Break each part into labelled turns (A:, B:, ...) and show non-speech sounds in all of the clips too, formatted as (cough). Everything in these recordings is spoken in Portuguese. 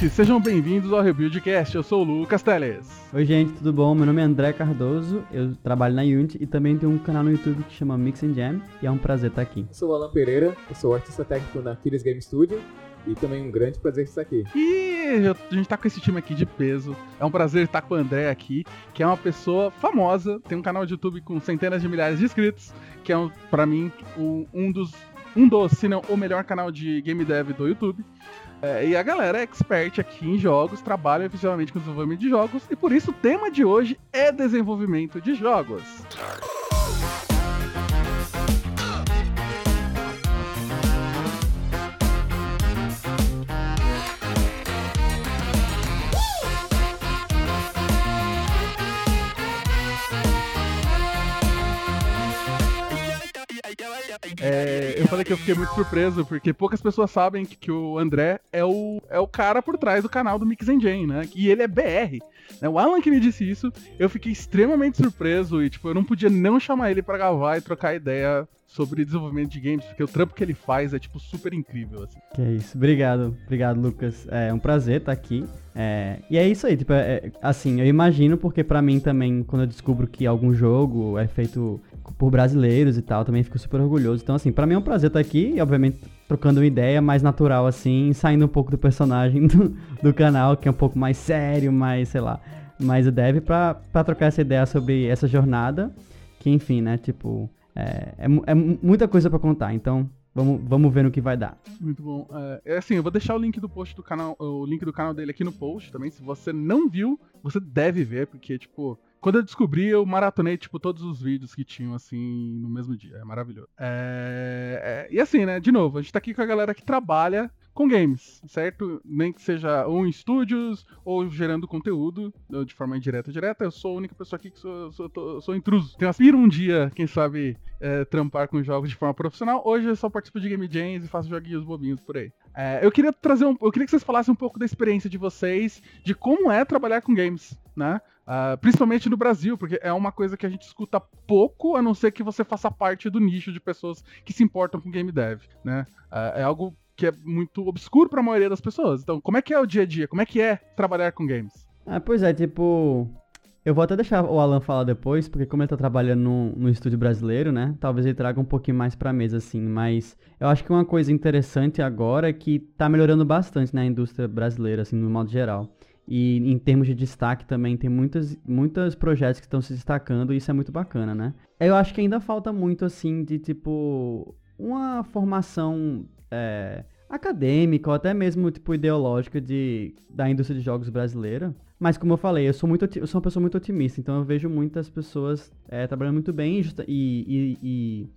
A: gente, sejam bem-vindos ao Rebuildcast. Eu sou o Lucas Teles.
B: Oi, gente, tudo bom? Meu nome é André Cardoso, eu trabalho na Unity e também tenho um canal no YouTube que chama Mix and Jam e é um prazer estar aqui.
C: Eu sou o Alan Pereira, eu sou artista técnico na Kiris Game Studio e também um grande prazer estar aqui.
A: E a gente tá com esse time aqui de peso. É um prazer estar com o André aqui, que é uma pessoa famosa, tem um canal de YouTube com centenas de milhares de inscritos, que é, um, para mim, um dos, um dos, se não o melhor canal de game dev do YouTube. É, e a galera é expert aqui em jogos, trabalha efetivamente com desenvolvimento de jogos, e por isso o tema de hoje é desenvolvimento de jogos. É, eu falei que eu fiquei muito surpreso, porque poucas pessoas sabem que, que, o André é o, é o cara por trás do canal do Mix Engine, né? E ele é BR. Né? O Alan que me disse isso, eu fiquei extremamente surpreso e, tipo, eu não podia não chamar ele para gravar e trocar ideia sobre desenvolvimento de games, porque o trampo que ele faz é, tipo, super incrível, assim.
B: Que é isso. Obrigado, obrigado, Lucas. É um prazer estar aqui. É, e é isso aí, tipo, é, é assim, eu imagino, porque para mim também, quando eu descubro que algum jogo é feito por brasileiros e tal, também fico super orgulhoso. Então, assim, para mim é um prazer estar aqui e, obviamente, trocando uma ideia mais natural, assim, saindo um pouco do personagem (laughs) do, do canal, que é um pouco mais sério, mais, sei lá, mais dev, pra, pra trocar essa ideia sobre essa jornada, que, enfim, né, tipo, é, é, é muita coisa para contar. Então, Vamos, vamos ver no que vai dar.
A: Muito bom. É, é, assim, eu vou deixar o link do post do canal, o link do canal dele aqui no post também. Se você não viu, você deve ver, porque, tipo, quando eu descobri, eu maratonei, tipo, todos os vídeos que tinham, assim, no mesmo dia. É maravilhoso. É... É... E assim, né, de novo, a gente tá aqui com a galera que trabalha com games, certo? Nem que seja ou em estúdios ou gerando conteúdo de forma indireta ou direta. Eu sou a única pessoa aqui que sou, sou, sou, sou intruso. Tenho aspiro um dia, quem sabe, é, trampar com jogos de forma profissional. Hoje eu só participo de game jams e faço joguinhos bobinhos por aí. É, eu queria trazer um, eu queria que vocês falassem um pouco da experiência de vocês, de como é trabalhar com games, né? Uh, principalmente no Brasil, porque é uma coisa que a gente escuta pouco, a não ser que você faça parte do nicho de pessoas que se importam com game dev, né? Uh, é algo que é muito obscuro para a maioria das pessoas. Então, como é que é o dia a dia? Como é que é trabalhar com games?
B: Ah, pois é, tipo, eu vou até deixar o Alan falar depois, porque como ele tá trabalhando no, no estúdio brasileiro, né? Talvez ele traga um pouquinho mais pra mesa, assim. Mas eu acho que uma coisa interessante agora é que tá melhorando bastante na né, indústria brasileira, assim, no modo geral. E em termos de destaque também, tem muitas, muitos projetos que estão se destacando e isso é muito bacana, né? Eu acho que ainda falta muito, assim, de tipo, uma formação é, acadêmica ou até mesmo, tipo, ideológica de, da indústria de jogos brasileira. Mas como eu falei, eu sou, muito, eu sou uma pessoa muito otimista, então eu vejo muitas pessoas é, trabalhando muito bem e, e, e,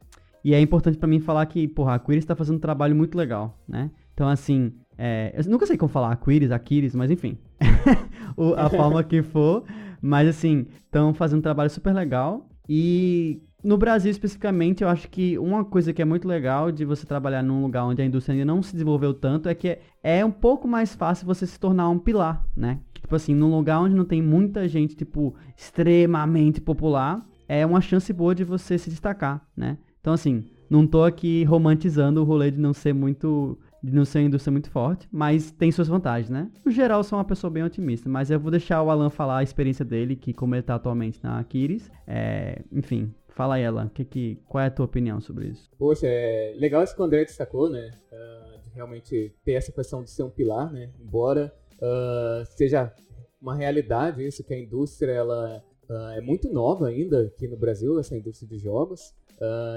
B: e é importante para mim falar que, porra, a Quiris está fazendo um trabalho muito legal, né? Então, assim, é, eu nunca sei como falar Aquiris, Aquiris, mas enfim. (laughs) o, a forma que for. Mas assim, estão fazendo um trabalho super legal. E no Brasil especificamente, eu acho que uma coisa que é muito legal de você trabalhar num lugar onde a indústria ainda não se desenvolveu tanto é que é um pouco mais fácil você se tornar um pilar, né? Tipo assim, num lugar onde não tem muita gente, tipo, extremamente popular, é uma chance boa de você se destacar, né? Então assim, não tô aqui romantizando o rolê de não ser muito não ser uma indústria muito forte, mas tem suas vantagens, né? No geral, sou uma pessoa bem otimista, mas eu vou deixar o Alan falar a experiência dele, que como ele está atualmente na Kiris, é, enfim, fala aí, Alan, que, que, qual é a tua opinião sobre isso?
C: Poxa, é legal isso que o André destacou, né? Uh, de realmente ter essa questão de ser um pilar, né? Embora uh, seja uma realidade isso, que a indústria, ela uh, é muito nova ainda aqui no Brasil, essa indústria de jogos,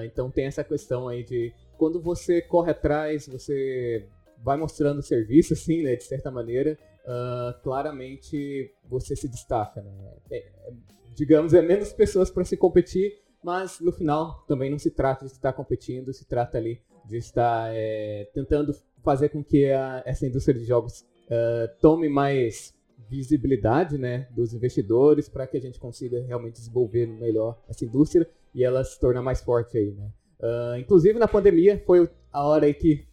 C: então tem essa questão aí de quando você corre atrás, você vai mostrando serviço, assim, né, de certa maneira, uh, claramente você se destaca, né? É, é, digamos, é menos pessoas para se competir, mas no final também não se trata de estar competindo, se trata ali de estar é, tentando fazer com que a, essa indústria de jogos uh, tome mais visibilidade né, dos investidores para que a gente consiga realmente desenvolver melhor essa indústria e ela se tornar mais forte aí, né? Uh, inclusive na pandemia foi a hora aí que,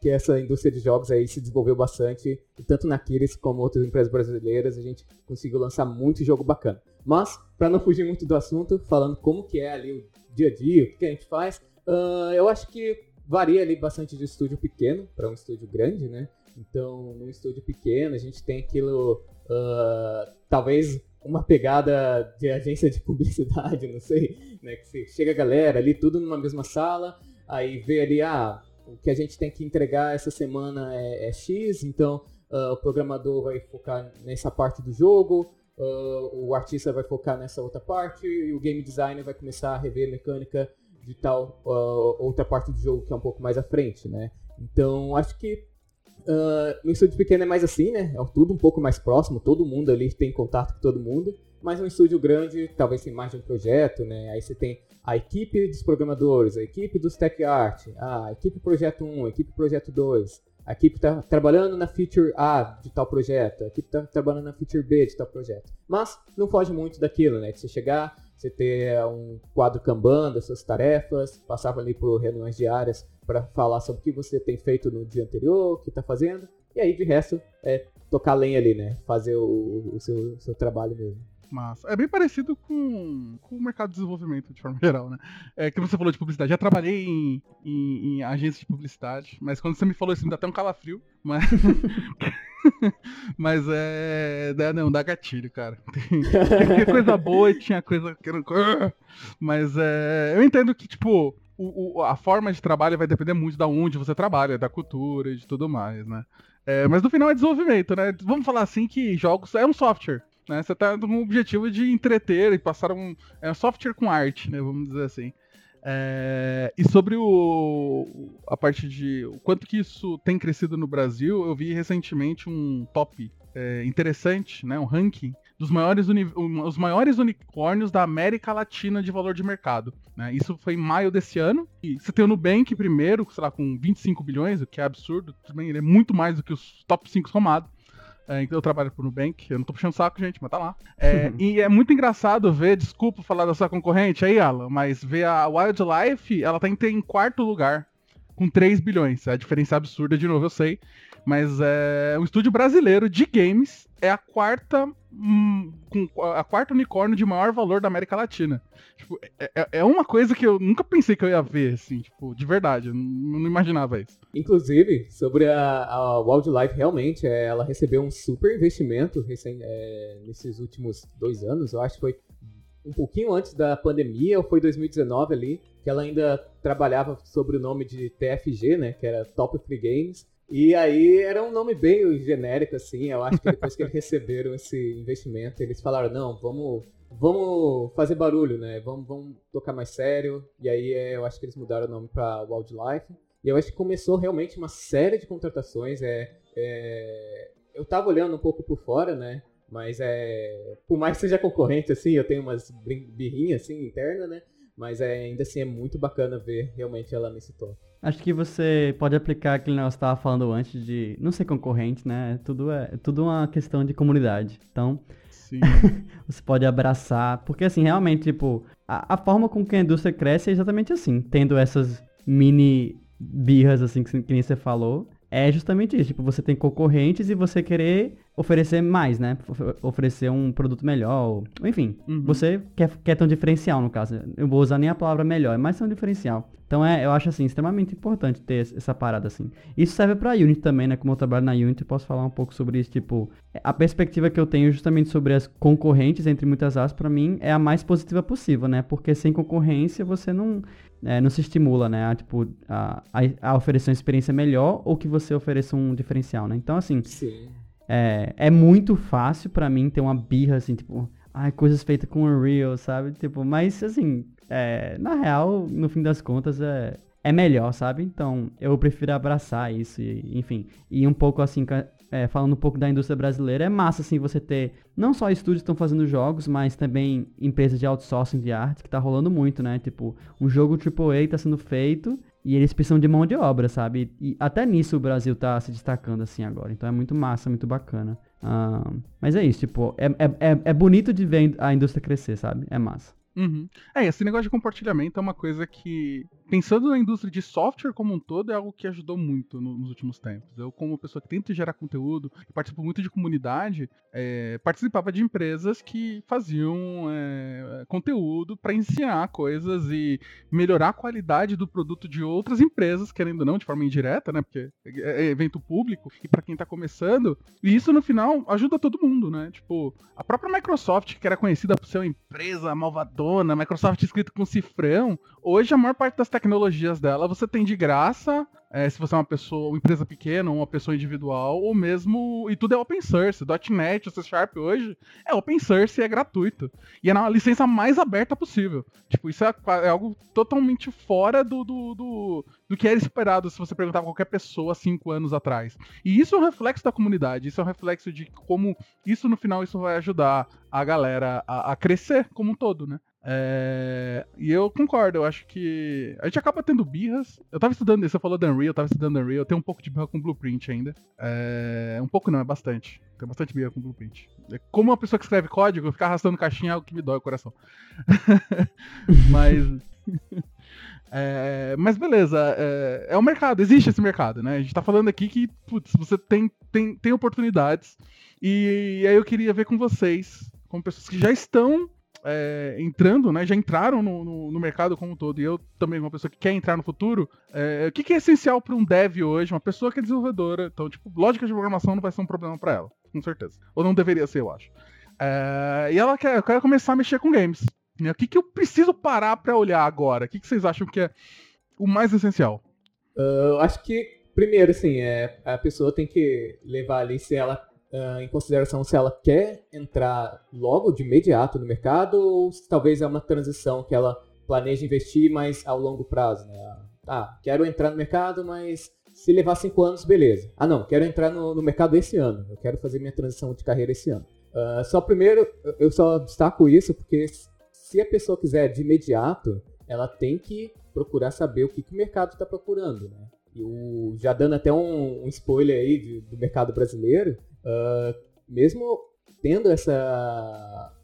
C: que essa indústria de jogos aí se desenvolveu bastante, e tanto na Kiris como outras empresas brasileiras a gente conseguiu lançar muito jogo bacana. Mas, para não fugir muito do assunto, falando como que é ali o dia a dia, o que a gente faz, uh, eu acho que varia ali bastante de estúdio pequeno para um estúdio grande, né? Então, num estúdio pequeno, a gente tem aquilo, uh, talvez uma pegada de agência de (laughs) publicidade, não sei, né? Que chega a galera ali, tudo numa mesma sala, aí vê ali, ah, o que a gente tem que entregar essa semana é, é X, então uh, o programador vai focar nessa parte do jogo, uh, o artista vai focar nessa outra parte, e o game designer vai começar a rever mecânica de tal uh, outra parte do jogo que é um pouco mais à frente, né? Então, acho que uh, no estúdio pequeno é mais assim, né? É tudo um pouco mais próximo, todo mundo ali tem contato com todo mundo. Mas um estúdio grande, talvez tem mais de um projeto, né? Aí você tem a equipe dos programadores, a equipe dos tech art, a equipe projeto 1, a equipe projeto 2, a equipe está trabalhando na feature A de tal projeto, a equipe está trabalhando na feature B de tal projeto. Mas não foge muito daquilo, né? De você chegar, você ter um quadro Kanban das suas tarefas, passava ali por reuniões diárias para falar sobre o que você tem feito no dia anterior, o que está fazendo, e aí de resto é tocar lenha ali, né? Fazer o, o seu, seu trabalho mesmo.
A: Massa. É bem parecido com, com o mercado de desenvolvimento, de forma (laughs) geral, né? É que você falou de publicidade. Já trabalhei em, em, em agência de publicidade, mas quando você me falou isso, me dá até um calafrio. Mas, (laughs) mas é. Não, dá gatilho, cara. (laughs) tinha coisa boa e tinha coisa que Mas é. Eu entendo que, tipo, o, o, a forma de trabalho vai depender muito da onde você trabalha, da cultura e de tudo mais, né? É, mas no final é desenvolvimento, né? Vamos falar assim que jogos é um software. Né? Você está com o objetivo de entreter e passar um, é um software com arte, né? Vamos dizer assim. É, e sobre o, a parte de o quanto que isso tem crescido no Brasil, eu vi recentemente um top é, interessante, né, um ranking dos maiores, uni, os maiores unicórnios da América Latina de valor de mercado. Né? Isso foi em maio desse ano. E você tem o Nubank primeiro, sei lá, com 25 bilhões, o que é absurdo. Também ele é muito mais do que os top 5 somados. É, eu trabalho pro Nubank, eu não tô puxando saco, gente, mas tá lá. É, (laughs) e é muito engraçado ver, desculpa falar da sua concorrente aí, Alan, mas ver a Wildlife, ela tá em, em quarto lugar, com 3 bilhões. É a diferença absurda, de novo, eu sei. Mas é um estúdio brasileiro de games é a quarta hum, a quarta unicórnio de maior valor da América Latina. Tipo, é, é, é uma coisa que eu nunca pensei que eu ia ver, assim, tipo, de verdade. Eu não, não imaginava isso.
C: Inclusive, sobre a, a Wildlife, realmente, é, ela recebeu um super investimento recém, é, nesses últimos dois anos. Eu acho que foi um pouquinho antes da pandemia, ou foi 2019 ali, que ela ainda trabalhava sobre o nome de TFG, né, que era Top Free Games. E aí era um nome bem genérico, assim. Eu acho que depois que eles receberam esse investimento, eles falaram, não, vamos, vamos fazer barulho, né? Vamos, vamos tocar mais sério. E aí é, eu acho que eles mudaram o nome para Wildlife. E eu acho que começou realmente uma série de contratações. É, é... Eu tava olhando um pouco por fora, né? Mas é. Por mais que seja concorrente, assim, eu tenho umas birrinhas assim, interna, né? Mas é, ainda assim é muito bacana ver realmente ela nesse top.
B: Acho que você pode aplicar negócio que estava falando antes de não ser concorrente, né? Tudo é, tudo uma questão de comunidade. Então, (laughs) você pode abraçar. Porque, assim, realmente, tipo, a, a, forma com que a indústria cresce é exatamente assim. Tendo essas mini birras, assim, que, que nem você falou. É justamente isso. Tipo, você tem concorrentes e você querer oferecer mais, né? Oferecer um produto melhor. Enfim, uhum. você quer, quer ter um diferencial, no caso. Eu vou usar nem a palavra melhor, é mais um diferencial. Então é, eu acho assim, extremamente importante ter essa parada assim. Isso serve pra Unity também, né? Como eu trabalho na Unity, posso falar um pouco sobre isso. Tipo, a perspectiva que eu tenho justamente sobre as concorrentes, entre muitas aspas, para mim, é a mais positiva possível, né? Porque sem concorrência você não, é, não se estimula, né? A, tipo, a, a oferecer uma experiência melhor ou que você ofereça um diferencial, né? Então, assim.
C: Sim
B: é, é muito fácil para mim ter uma birra, assim, tipo, ai, coisas feitas com Unreal, sabe? Tipo, mas, assim, é, na real, no fim das contas, é, é melhor, sabe? Então, eu prefiro abraçar isso, e, enfim. E um pouco, assim, é, falando um pouco da indústria brasileira, é massa, assim, você ter não só estúdios que estão fazendo jogos, mas também empresas de outsourcing de arte, que tá rolando muito, né? Tipo, um jogo AAA tá sendo feito e eles precisam de mão de obra, sabe? E até nisso o Brasil tá se destacando assim agora. Então é muito massa, muito bacana. Mas é isso, tipo, é, é, é, é bonito de ver a indústria crescer, sabe? É massa.
A: Uhum. É, esse negócio de compartilhamento é uma coisa que, pensando na indústria de software como um todo, é algo que ajudou muito no, nos últimos tempos. Eu, como pessoa que tenta gerar conteúdo participo muito de comunidade, é, participava de empresas que faziam é, conteúdo para ensinar coisas e melhorar a qualidade do produto de outras empresas, querendo ou não, de forma indireta, né? Porque é, é evento público e para quem tá começando. E isso, no final, ajuda todo mundo, né? Tipo, a própria Microsoft, que era conhecida por ser uma empresa malvadora, Windows, Microsoft escrito com cifrão. Hoje, a maior parte das tecnologias dela você tem de graça, é, se você é uma pessoa, uma empresa pequena, uma pessoa individual, ou mesmo. E tudo é open source. .NET, C Sharp hoje é open source e é gratuito. E é na licença mais aberta possível. Tipo, isso é, é algo totalmente fora do, do, do, do, que era esperado se você perguntar a qualquer pessoa cinco anos atrás. E isso é um reflexo da comunidade, isso é um reflexo de como isso no final isso vai ajudar a galera a, a crescer como um todo, né? É... E eu concordo, eu acho que a gente acaba tendo birras. Eu tava estudando, você falou da Unreal, eu tava estudando Unreal, eu tenho um pouco de birra com Blueprint ainda. É... Um pouco não, é bastante. Tem bastante birra com Blueprint. É como uma pessoa que escreve código, ficar arrastando caixinha é algo que me dói o coração. (laughs) Mas. É, mas beleza, é, é o mercado, existe esse mercado, né? A gente tá falando aqui que, putz, você tem, tem, tem oportunidades. E, e aí eu queria ver com vocês, como pessoas que já estão é, entrando, né, já entraram no, no, no, mercado como um todo, e eu também, uma pessoa que quer entrar no futuro, é, o que, que, é essencial para um dev hoje, uma pessoa que é desenvolvedora, então, tipo, lógica de programação não vai ser um problema para ela, com certeza. Ou não deveria ser, eu acho. É, e ela quer, quer começar a mexer com games. Né? O que, que eu preciso parar para olhar agora? O que, que vocês acham que é o mais essencial?
C: Uh, eu acho que, primeiro, assim, é, a pessoa tem que levar ali se ela uh, em consideração se ela quer entrar logo de imediato no mercado ou se talvez é uma transição que ela planeja investir, mas ao longo prazo, né? Ah, quero entrar no mercado, mas se levar cinco anos, beleza. Ah, não, quero entrar no, no mercado esse ano. Eu quero fazer minha transição de carreira esse ano. Uh, só primeiro, eu só destaco isso porque se a pessoa quiser de imediato, ela tem que procurar saber o que, que o mercado está procurando, né? E o, já dando até um, um spoiler aí de, do mercado brasileiro, Uh, mesmo tendo essa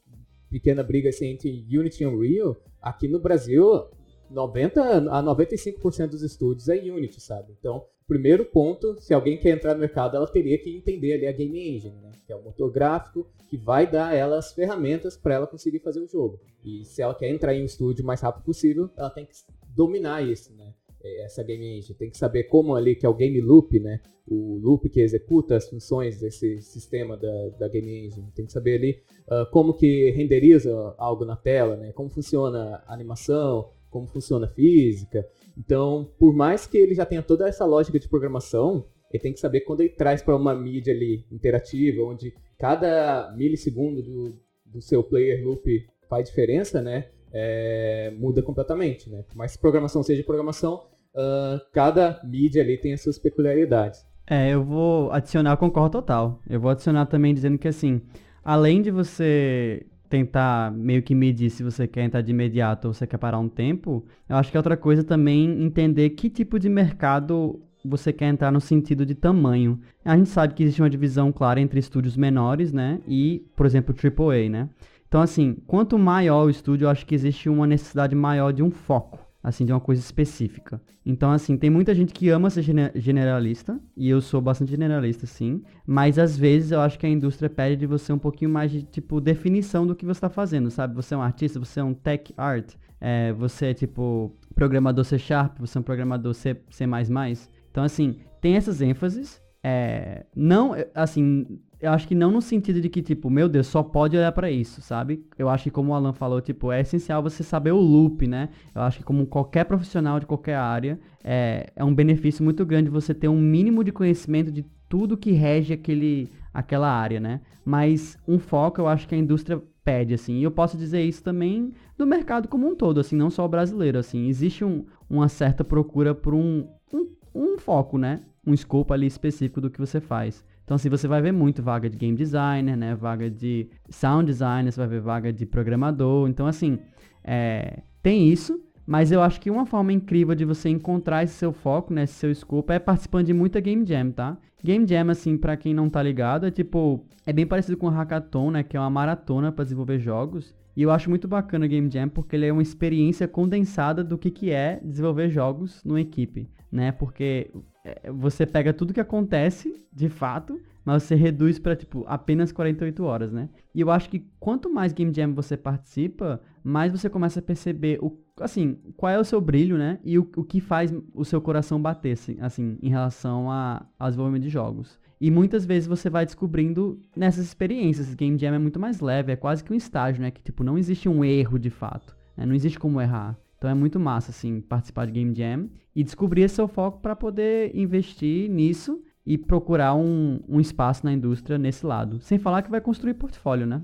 C: pequena briga assim, entre Unity e Unreal, aqui no Brasil, 90 a 95% dos estúdios é Unity, sabe? Então, primeiro ponto, se alguém quer entrar no mercado, ela teria que entender ali a Game Engine, né? Que é o motor gráfico que vai dar ela as ferramentas para ela conseguir fazer o jogo. E se ela quer entrar em um estúdio o mais rápido possível, ela tem que dominar isso, né? É, essa game engine. Tem que saber como ali, que é o game loop, né? O loop que executa as funções desse sistema da, da game engine. Tem que saber ali uh, como que renderiza algo na tela, né? Como funciona a animação, como funciona a física. Então, por mais que ele já tenha toda essa lógica de programação, ele tem que saber quando ele traz para uma mídia ali interativa, onde cada milissegundo do, do seu player loop faz diferença, né? É, muda completamente, né? Por mais que programação seja programação, uh, cada mídia ali tem as suas peculiaridades.
B: É, eu vou adicionar, concordo total. Eu vou adicionar também dizendo que assim, além de você tentar meio que medir se você quer entrar de imediato ou você quer parar um tempo, eu acho que é outra coisa também entender que tipo de mercado você quer entrar no sentido de tamanho. A gente sabe que existe uma divisão clara entre estúdios menores, né, e, por exemplo, AAA, né? Então, assim, quanto maior o estúdio, eu acho que existe uma necessidade maior de um foco assim, de uma coisa específica. Então, assim, tem muita gente que ama ser generalista, e eu sou bastante generalista, sim, mas às vezes eu acho que a indústria pede de você um pouquinho mais de, tipo, definição do que você está fazendo, sabe? Você é um artista, você é um tech art, é, você é, tipo, programador C Sharp, você é um programador C, C++. Então, assim, tem essas ênfases, é, não, assim, eu acho que não no sentido de que, tipo, meu Deus, só pode olhar para isso, sabe? Eu acho que, como o Alan falou, tipo, é essencial você saber o loop, né? Eu acho que, como qualquer profissional de qualquer área, é, é um benefício muito grande você ter um mínimo de conhecimento de tudo que rege aquele, aquela área, né? Mas um foco eu acho que a indústria pede, assim. E eu posso dizer isso também do mercado como um todo, assim, não só o brasileiro, assim. Existe um, uma certa procura por um, um, um foco, né? Um escopo ali específico do que você faz. Então, assim, você vai ver muito vaga de game designer, né? Vaga de sound designer, você vai ver vaga de programador. Então, assim, é, tem isso. Mas eu acho que uma forma incrível de você encontrar esse seu foco, né, esse seu escopo, é participando de muita Game Jam, tá? Game Jam, assim, para quem não tá ligado, é tipo, é bem parecido com o Hackathon, né, que é uma maratona para desenvolver jogos. E eu acho muito bacana o Game Jam porque ele é uma experiência condensada do que, que é desenvolver jogos numa equipe, né? Porque é, você pega tudo que acontece, de fato, mas você reduz para tipo apenas 48 horas, né? E eu acho que quanto mais Game Jam você participa, mais você começa a perceber o assim, qual é o seu brilho, né? E o, o que faz o seu coração bater, assim, assim em relação a, ao desenvolvimento de jogos. E muitas vezes você vai descobrindo nessas experiências. Game Jam é muito mais leve, é quase que um estágio, né? Que, tipo, não existe um erro de fato. Né? Não existe como errar. Então é muito massa, assim, participar de Game Jam e descobrir esse seu foco para poder investir nisso e procurar um, um espaço na indústria nesse lado. Sem falar que vai construir portfólio, né?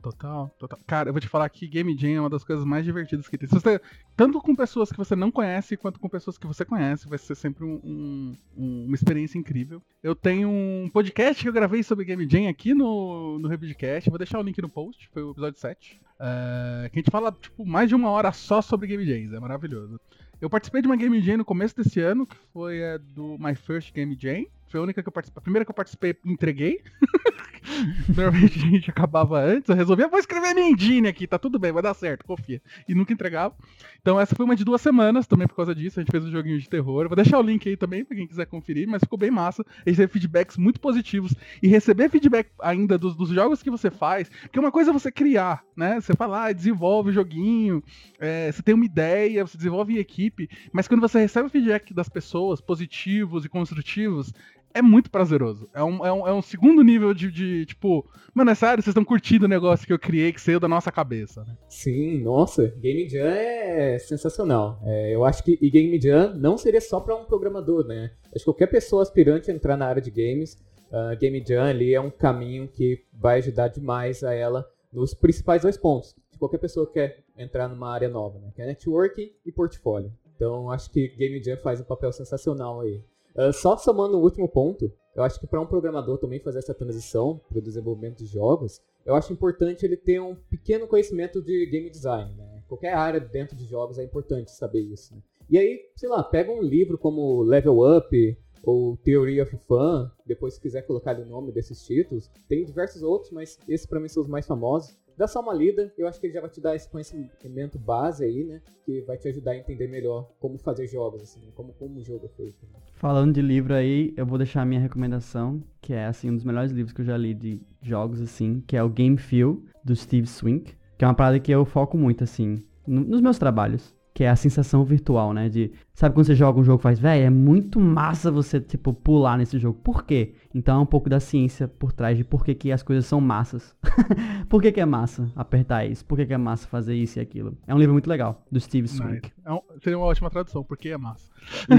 A: Total, total. Cara, eu vou te falar que Game Jam é uma das coisas mais divertidas que tem. Você, tanto com pessoas que você não conhece, quanto com pessoas que você conhece, vai ser sempre um, um, uma experiência incrível. Eu tenho um podcast que eu gravei sobre Game Jam aqui no, no Rebidcast. Vou deixar o link no post, foi o episódio 7. É, que a gente fala, tipo, mais de uma hora só sobre Game Jams. É maravilhoso. Eu participei de uma Game Jam no começo desse ano, que foi a do My First Game Jam. Foi a única que eu participei. A primeira que eu participei, entreguei. (laughs) Normalmente a gente acabava antes. Eu resolvi, ah, vou escrever minha engine aqui, tá tudo bem, vai dar certo, confia. E nunca entregava. Então essa foi uma de duas semanas também por causa disso. A gente fez um joguinho de terror. Vou deixar o link aí também pra quem quiser conferir, mas ficou bem massa. A gente teve feedbacks muito positivos. E receber feedback ainda dos, dos jogos que você faz, porque uma coisa é você criar, né? Você fala, desenvolve o joguinho, é, você tem uma ideia, você desenvolve em equipe, mas quando você recebe o feedback das pessoas, positivos e construtivos, é muito prazeroso. É um, é um, é um segundo nível de, de, tipo, mano, é sério, vocês estão curtindo o negócio que eu criei, que saiu da nossa cabeça, né?
C: Sim, nossa, Game Jam é sensacional. É, eu acho que e Game Jam não seria só para um programador, né? Acho que qualquer pessoa aspirante a entrar na área de games, uh, Game Jam ali é um caminho que vai ajudar demais a ela nos principais dois pontos. Qualquer pessoa quer entrar numa área nova, né? Que é networking e portfólio. Então, acho que Game Jam faz um papel sensacional aí. Uh, só somando o último ponto, eu acho que para um programador também fazer essa transição para o desenvolvimento de jogos, eu acho importante ele ter um pequeno conhecimento de game design. Né? Qualquer área dentro de jogos é importante saber isso. Né? E aí, sei lá, pega um livro como Level Up ou Theory of Fun, depois se quiser colocar o nome desses títulos. Tem diversos outros, mas esses para mim são os mais famosos dá só uma lida, eu acho que ele já vai te dar esse conhecimento base aí, né? Que vai te ajudar a entender melhor como fazer jogos, assim, como, como o jogo é feito. Né?
B: Falando de livro aí, eu vou deixar a minha recomendação, que é, assim, um dos melhores livros que eu já li de jogos, assim, que é o Game Feel, do Steve Swink, que é uma parada que eu foco muito, assim, nos meus trabalhos que é a sensação virtual, né? De, sabe quando você joga um jogo e faz, velho, é muito massa você, tipo, pular nesse jogo. Por quê? Então é um pouco da ciência por trás de por que, que as coisas são massas. (laughs) por que, que é massa apertar isso? Por que, que é massa fazer isso e aquilo? É um livro muito legal, do Steve Swink.
A: É um, seria uma ótima tradução, porque é massa.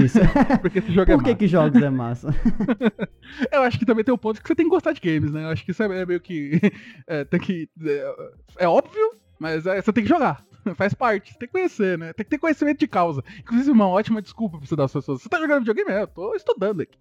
B: Isso. (laughs)
A: porque esse jogo é
B: por que,
A: massa.
B: que jogos é massa? (laughs)
A: Eu acho que também tem o um ponto que você tem que gostar de games, né? Eu acho que isso é meio que. É, tem que. É, é óbvio, mas é, você tem que jogar. (laughs) Faz parte. Tem que conhecer, né? Tem que ter conhecimento de causa. Inclusive, uma ótima desculpa pra você dar às pessoas. Você tá jogando videogame? É, eu tô estudando aqui.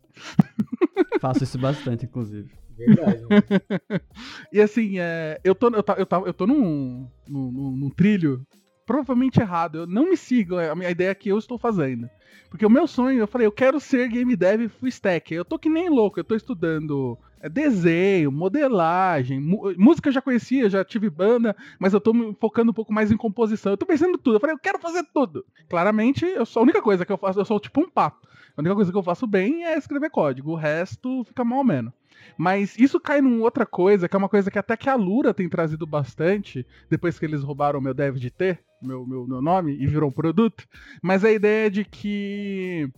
A: (laughs)
B: Faço isso bastante, inclusive.
C: Verdade.
A: Né? (laughs) e assim, é, eu tô, eu, tá, eu, tá, eu tô num, num, num, trilho provavelmente errado. Eu não me sigo a minha ideia que eu estou fazendo. Porque o meu sonho, eu falei, eu quero ser game dev full stack. Eu tô que nem louco, eu tô estudando é desenho, modelagem, música eu já conhecia, já tive banda, mas eu tô me focando um pouco mais em composição. Eu tô pensando tudo. Eu falei, eu quero fazer tudo. Claramente, eu sou a única coisa que eu faço, eu sou tipo um pato. A única coisa que eu faço bem é escrever código, o resto fica mal ou menos. Mas isso cai numa outra coisa, que é uma coisa que até que a Lura tem trazido bastante, depois que eles roubaram meu dev de ter, meu, meu, meu nome, e virou um produto. Mas a ideia de que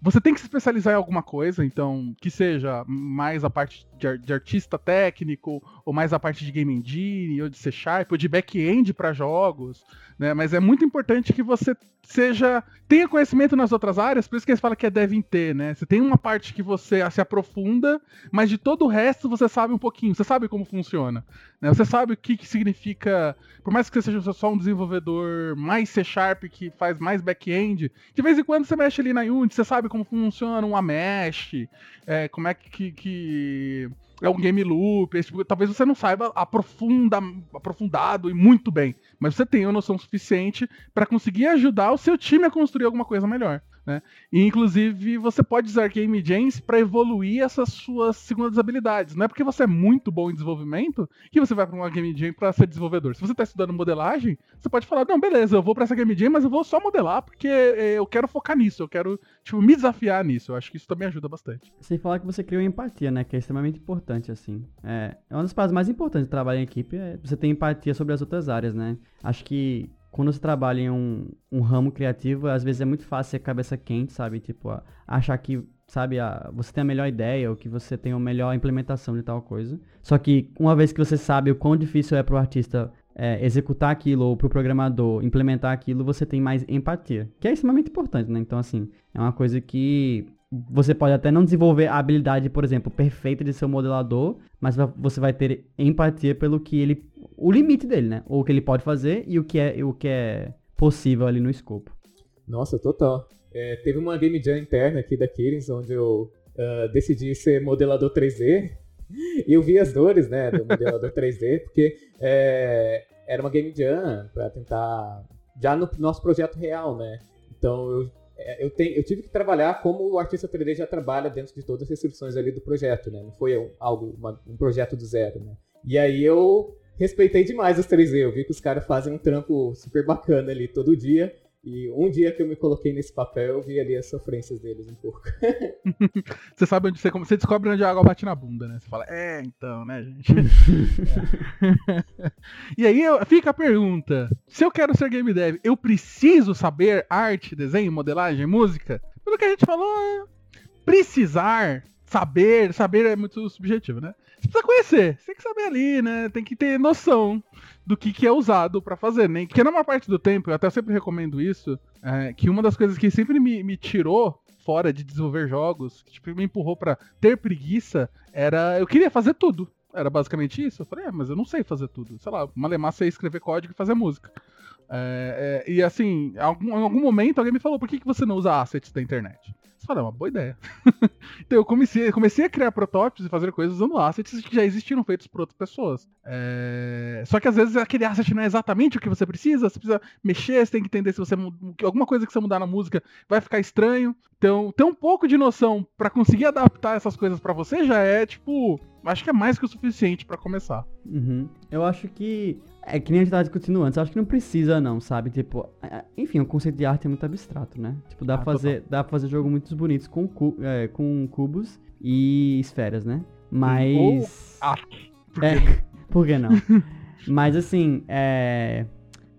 A: você tem que se especializar em alguma coisa, então, que seja mais a parte de, de artista técnico, ou mais a parte de game engine, ou de C Sharp, ou de back-end para jogos, né? Mas é muito importante que você seja tenha conhecimento nas outras áreas, por isso que eles falam que é devem ter, né? Você tem uma parte que você se aprofunda, mas de todo o resto você sabe um pouquinho, você sabe como funciona, né? Você sabe o que, que significa, por mais que você seja só um desenvolvedor mais C Sharp que faz mais back-end, de vez em quando você mexe ali na Unity, você sabe como funciona uma mesh, é, como é que, que é um game loop, tipo, talvez você não saiba aprofunda, aprofundado e muito bem, mas você tem a noção suficiente para conseguir ajudar o seu time a construir alguma coisa melhor. Né? E inclusive você pode usar Game Jams para evoluir essas suas segundas habilidades. Não é porque você é muito bom em desenvolvimento que você vai para uma Game Jam para ser desenvolvedor. Se você está estudando modelagem, você pode falar: não, beleza, eu vou para essa Game Jam, mas eu vou só modelar porque é, eu quero focar nisso, eu quero tipo, me desafiar nisso. Eu acho que isso também ajuda bastante.
B: Sem falar que você criou empatia, né? Que é extremamente importante, assim. É, é uma das partes mais importantes de trabalhar em equipe, é você ter empatia sobre as outras áreas, né? Acho que quando você trabalha em um, um ramo criativo, às vezes é muito fácil ser cabeça quente, sabe? Tipo, achar que, sabe, a, você tem a melhor ideia ou que você tem a melhor implementação de tal coisa. Só que uma vez que você sabe o quão difícil é pro artista é, executar aquilo ou pro programador implementar aquilo, você tem mais empatia, que é extremamente importante, né? Então, assim, é uma coisa que você pode até não desenvolver a habilidade, por exemplo, perfeita de ser um modelador, mas você vai ter empatia pelo que ele. o limite dele, né? Ou o que ele pode fazer e o que é, o que é possível ali no escopo.
C: Nossa, total. É, teve uma game jam interna aqui da Kirins, onde eu uh, decidi ser modelador 3D. (laughs) E eu vi as dores, né, do modelador (laughs) 3D, porque é, era uma game jam para tentar. Já no nosso projeto real, né? Então eu eu, tenho, eu tive que trabalhar como o artista 3D já trabalha dentro de todas as restrições ali do projeto, né? Não foi algo, uma, um projeto do zero, né? E aí eu respeitei demais os 3D. Eu vi que os caras fazem um trampo super bacana ali todo dia. E um dia que eu me coloquei nesse papel, eu vi ali as sofrências deles um pouco. (laughs)
A: você sabe onde você, você descobre onde a água bate na bunda, né? Você fala, é, então, né, gente? é. (laughs) e aí fica a pergunta: se eu quero ser game dev, eu preciso saber arte, desenho, modelagem, música? Pelo que a gente falou, precisar, saber, saber é muito subjetivo, né? Você precisa conhecer, você tem que saber ali, né? Tem que ter noção do que, que é usado para fazer, né? Porque na maior parte do tempo, eu até sempre recomendo isso, é, que uma das coisas que sempre me, me tirou fora de desenvolver jogos, que tipo, me empurrou para ter preguiça, era eu queria fazer tudo. Era basicamente isso. Eu falei, é, mas eu não sei fazer tudo. Sei lá, Malemar sei escrever código e fazer música. É, é, e assim, algum, em algum momento alguém me falou, por que, que você não usa assets da internet? Fala, é uma boa ideia. (laughs) então eu comecei, comecei a criar protótipos e fazer coisas usando assets que já existiram feitos por outras pessoas. É... Só que às vezes aquele asset não é exatamente o que você precisa, você precisa mexer, você tem que entender se você alguma coisa que você mudar na música vai ficar estranho. Então, ter um pouco de noção para conseguir adaptar essas coisas para você já é, tipo, acho que é mais que o suficiente para começar.
B: Uhum. Eu acho que é que nem a gente tava discutindo antes, acho que não precisa não, sabe? Tipo, enfim, o conceito de arte é muito abstrato, né? Tipo, dá, ah, pra, fazer, dá pra fazer jogo muito bonitos com, cu, é, com cubos e esferas, né? Mas...
A: Ou
B: Por que, é, (laughs) por que não? (laughs) Mas assim, é...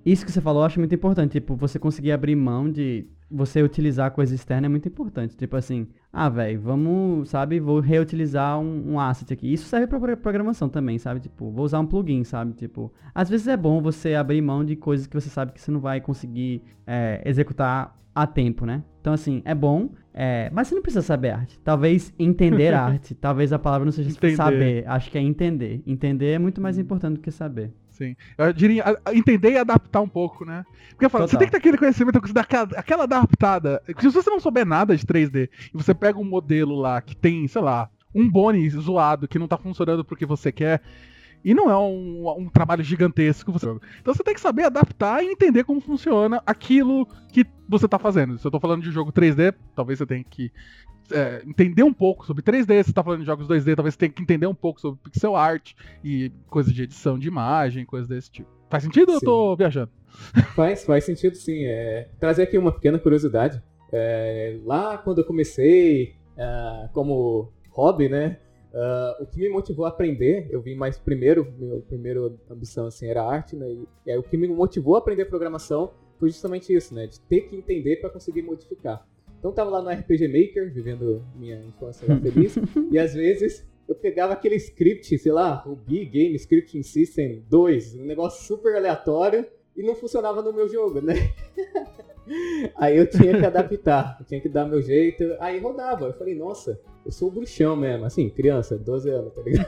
B: Isso que você falou eu acho muito importante, tipo, você conseguir abrir mão de você utilizar coisa externa é muito importante. Tipo assim, ah, velho, vamos, sabe, vou reutilizar um, um, asset aqui. Isso serve pra programação também, sabe? Tipo, vou usar um plugin, sabe? Tipo, às vezes é bom você abrir mão de coisas que você sabe que você não vai conseguir é, executar a tempo, né? Então, assim, é bom, é, mas você não precisa saber arte. Talvez entender (laughs) arte. Talvez a palavra não seja entender. saber. Acho que é entender. Entender é muito mais importante do que saber.
A: Sim. Eu diria entender e adaptar um pouco, né? Porque eu falo, você tem que ter aquele conhecimento, aquela, aquela adaptada. Se você não souber nada de 3D e você pega um modelo lá que tem, sei lá, um bone zoado que não tá funcionando porque você quer. E não é um, um trabalho gigantesco. Você... Então você tem que saber adaptar e entender como funciona aquilo que você tá fazendo. Se eu tô falando de jogo 3D, talvez você tenha que é, entender um pouco sobre 3D, você tá falando de jogos 2D, talvez você tenha que entender um pouco sobre pixel art e coisas de edição de imagem, coisas desse tipo. Faz sentido sim. ou eu tô viajando?
C: Faz, faz sentido sim. É, trazer aqui uma pequena curiosidade. É, lá quando eu comecei uh, como hobby, né? Uh, o que me motivou a aprender, eu vim mais primeiro, minha primeira ambição assim era arte, né? E, e aí, o que me motivou a aprender programação foi justamente isso, né? De ter que entender para conseguir modificar. Então tava lá no RPG Maker, vivendo minha infância feliz, (laughs) e às vezes eu pegava aquele script, sei lá, o B Game Scripting System 2, um negócio super aleatório, e não funcionava no meu jogo, né? (laughs) aí eu tinha que adaptar, eu tinha que dar meu jeito, aí rodava. Eu falei, nossa, eu sou bruxão mesmo, assim, criança, 12 anos, tá ligado?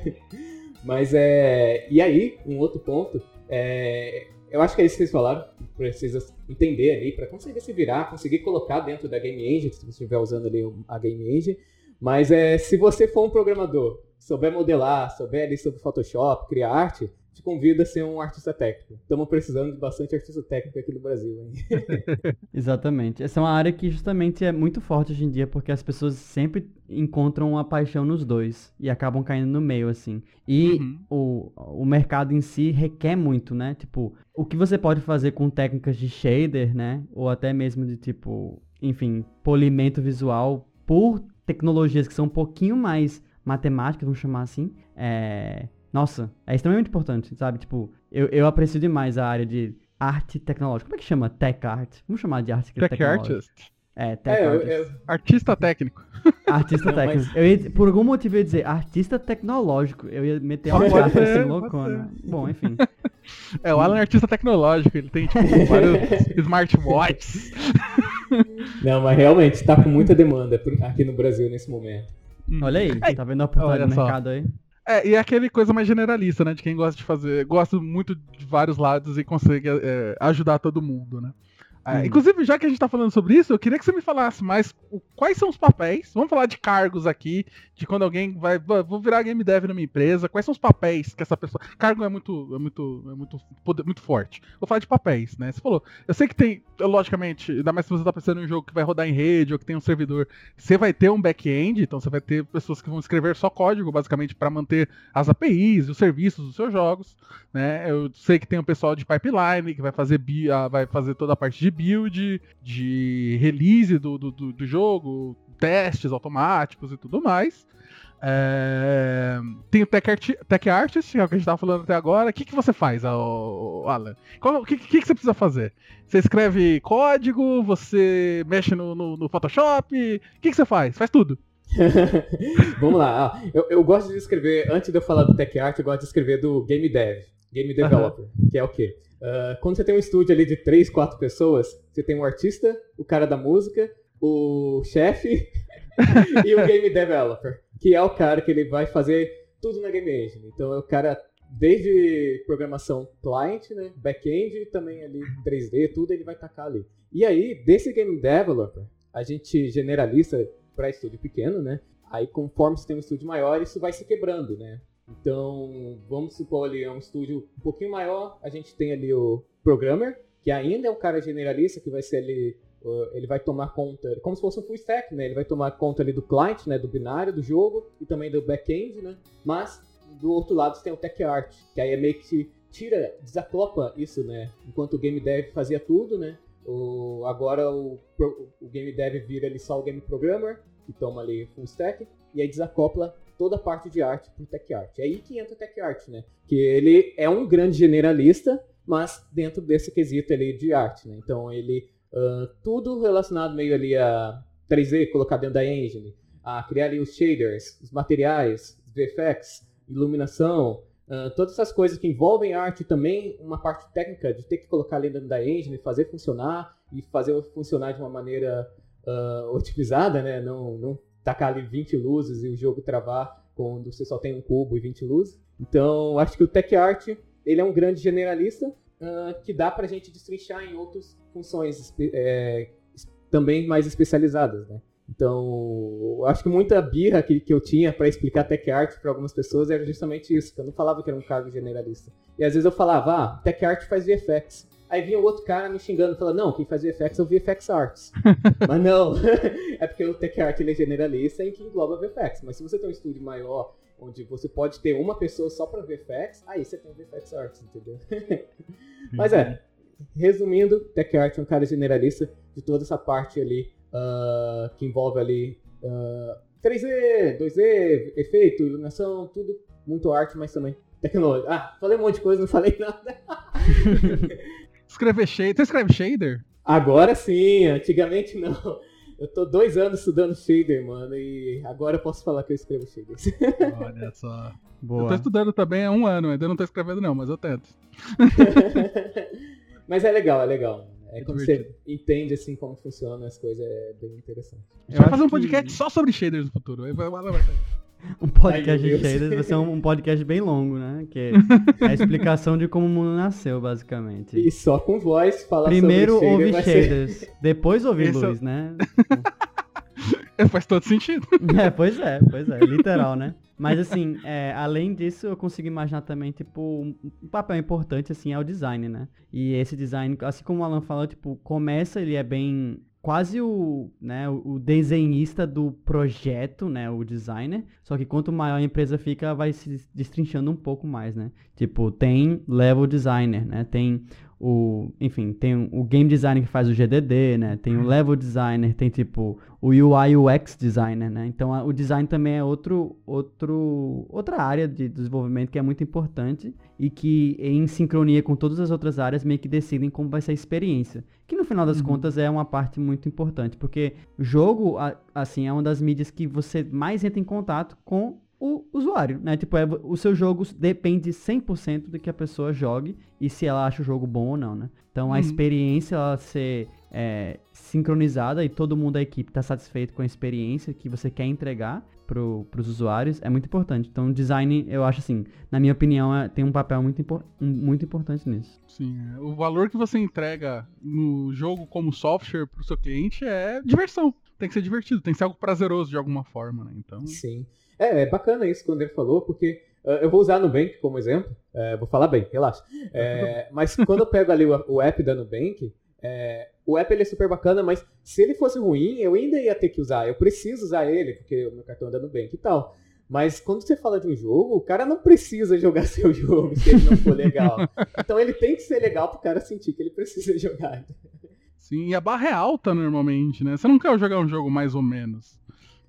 C: (laughs) Mas é. E aí, um outro ponto, é, eu acho que é isso que vocês falaram. Precisa entender ali para conseguir se virar, conseguir colocar dentro da Game Engine, se você estiver usando ali a Game Engine. Mas é, se você for um programador souber modelar, souber ali sobre Photoshop, criar arte, te convida a ser um artista técnico. Estamos precisando de bastante artista técnico aqui no Brasil. Hein? (laughs)
B: Exatamente. Essa é uma área que justamente é muito forte hoje em dia, porque as pessoas sempre encontram uma paixão nos dois e acabam caindo no meio, assim. E uhum. o, o mercado em si requer muito, né? Tipo, o que você pode fazer com técnicas de shader, né? Ou até mesmo de tipo, enfim, polimento visual por tecnologias que são um pouquinho mais matemáticas, vamos chamar assim, é nossa, é extremamente importante, sabe? Tipo, eu, eu aprecio demais a área de arte tecnológica. Como é que chama? Tech art? Vamos chamar de arte
A: tech tecnológica. Artist.
B: É, tech é, artist. Eu, eu...
A: Artista técnico. (laughs)
B: Artista técnico. Mas... Eu ia, por algum motivo eu ia dizer artista tecnológico. Eu ia meter uma parte assim loucona. Bom, enfim. (laughs)
A: É, o Alan é artista tecnológico, ele tem tipo (laughs) vários smartwatches.
C: Não, mas realmente tá com muita demanda aqui no Brasil nesse momento.
B: Olha aí, tá vendo a oportunidade do mercado aí?
A: É, e é aquele coisa mais generalista, né? De quem gosta de fazer. Gosta muito de vários lados e consegue é, ajudar todo mundo, né? É, inclusive, já que a gente tá falando sobre isso, eu queria que você me falasse mais o, quais são os papéis. Vamos falar de cargos aqui, de quando alguém vai. Vou virar game dev na minha empresa. Quais são os papéis que essa pessoa. Cargo é muito. É muito. É muito, muito forte. Vou falar de papéis, né? Você falou. Eu sei que tem. Logicamente, ainda mais se você tá pensando em um jogo que vai rodar em rede ou que tem um servidor. Você vai ter um back-end, então você vai ter pessoas que vão escrever só código, basicamente, para manter as APIs e os serviços dos seus jogos. Né? Eu sei que tem um pessoal de pipeline que vai fazer, vai fazer toda a parte de build, de release do, do, do jogo, testes automáticos e tudo mais. É... Tem o Tech, Art, Tech Artist, que é o que a gente estava falando até agora. O que, que você faz, Alan? O que, que, que, você precisa fazer? Você escreve código, você mexe no, no, no Photoshop? O que, que você faz? Faz tudo. (laughs)
C: Vamos lá. Eu, eu, gosto de escrever, antes de eu falar do Tech Art, eu gosto de escrever do Game Dev, Game Developer, uhum. que é o quê? Uh, quando você tem um estúdio ali de três, quatro pessoas, você tem um artista, o cara da música, o chefe (laughs) e o game developer, que é o cara que ele vai fazer tudo na game engine. Então é o cara desde programação client, né, back-end, também ali 3D, tudo ele vai tacar ali. E aí, desse game developer, a gente generalista para estúdio pequeno, né? Aí conforme você tem um estúdio maior, isso vai se quebrando, né? Então, vamos supor ali, é um estúdio um pouquinho maior, a gente tem ali o programmer, que ainda é um cara generalista, que vai ser ali, ele vai tomar conta, como se fosse um full stack, né? Ele vai tomar conta ali do client, né? Do binário do jogo e também do back-end, né? Mas, do outro lado, você tem o tech art, que aí é meio que tira, desacopla isso, né? Enquanto o game dev fazia tudo, né? O, agora o, o game dev vira ali só o game programmer, que toma ali full stack, e aí desacopla toda a parte de arte o tech art. É aí que entra o tech art, né? Que ele é um grande generalista, mas dentro desse quesito ali de arte, né? Então ele uh, tudo relacionado meio ali a 3D, colocar dentro da engine, a criar ali os shaders, os materiais, os VFX, iluminação, uh, todas essas coisas que envolvem arte também, uma parte técnica de ter que colocar ali dentro da engine, fazer funcionar e fazer funcionar de uma maneira uh, otimizada, né? Não, não tacar ali 20 luzes e o jogo travar quando você só tem um cubo e 20 luzes. Então, acho que o Tech Art ele é um grande generalista uh, que dá para a gente destrinchar em outras funções é, também mais especializadas, né? Então, acho que muita birra que, que eu tinha para explicar Tech Art para algumas pessoas era justamente isso, que eu não falava que era um cargo generalista. E às vezes eu falava, ah, Tech Art faz VFX. Aí vinha o outro cara me xingando, falando, não, quem faz VFX é o VFX Arts. (laughs) mas não, (laughs) é porque o Tech Art ele é generalista e que engloba VFX. Mas se você tem um estúdio maior, onde você pode ter uma pessoa só para VFX, aí você tem VFX Arts, entendeu? (laughs) mas é, resumindo, Tech Art é um cara generalista de toda essa parte ali, uh, que envolve ali uh, 3D, 2D, efeito, iluminação, tudo, muito arte, mas também tecnologia. Ah, falei um monte de coisa, não falei nada.
A: Escrever shader. Você escreve shader?
C: Agora sim, antigamente não. Eu tô dois anos estudando shader, mano, e agora eu posso falar que eu escrevo shader.
A: Olha só. Boa. Eu tô estudando também há um ano, ainda não tô escrevendo não, mas eu tento. (laughs)
C: mas é legal, é legal. É, é quando você entende assim como funcionam as coisas, é bem interessante.
A: A gente vai fazer um podcast que... só sobre shaders no futuro. Vai, vai, vai, vai. (laughs)
B: Um podcast Ai, de shaders vai ser um, podcast bem longo, né? Que (laughs) é a explicação de como o mundo nasceu, basicamente.
C: E só com voz, falar
B: Primeiro sobre ouve shaders, ser... depois ouve Esse né? (laughs)
A: É, faz todo sentido.
B: É, pois é, pois é, literal, né? Mas assim, é, além disso, eu consigo imaginar também, tipo, um papel importante, assim, é o design, né? E esse design, assim como o Alan falou, tipo, começa, ele é bem quase o, né, o desenhista do projeto, né, o designer, só que quanto maior a empresa fica, vai se destrinchando um pouco mais, né? Tipo, tem level designer, né? Tem o, enfim, tem o game designer que faz o GDD, né? Tem o level designer, tem tipo o UI UX designer, né? Então a, o design também é outro, outro, outra área de desenvolvimento que é muito importante e que em sincronia com todas as outras áreas meio que decidem como vai ser a experiência, que no final das uhum. contas é uma parte muito importante, porque jogo assim é uma das mídias que você mais entra em contato com o usuário, né? Tipo, é, o seu jogo depende 100% do que a pessoa jogue e se ela acha o jogo bom ou não, né? Então, a uhum. experiência ela ser é, sincronizada e todo mundo da equipe está satisfeito com a experiência que você quer entregar para os usuários é muito importante. Então, o design, eu acho assim, na minha opinião, é, tem um papel muito, muito importante nisso.
A: Sim, é, o valor que você entrega no jogo como software para o seu cliente é diversão. Tem que ser divertido, tem que ser algo prazeroso de alguma forma, né? Então...
C: Sim. É, é bacana isso que o André falou, porque uh, eu vou usar a Nubank como exemplo. Uh, vou falar bem, relaxa. É, (laughs) mas quando eu pego ali o, o app da Nubank, é, o app ele é super bacana, mas se ele fosse ruim, eu ainda ia ter que usar. Eu preciso usar ele, porque o meu cartão é da Nubank e tal. Mas quando você fala de um jogo, o cara não precisa jogar (laughs) seu jogo se ele não for legal. então ele tem que ser legal pro cara sentir que ele precisa (laughs) jogar.
A: Sim, e a barra é alta normalmente, né? Você não quer jogar um jogo mais ou menos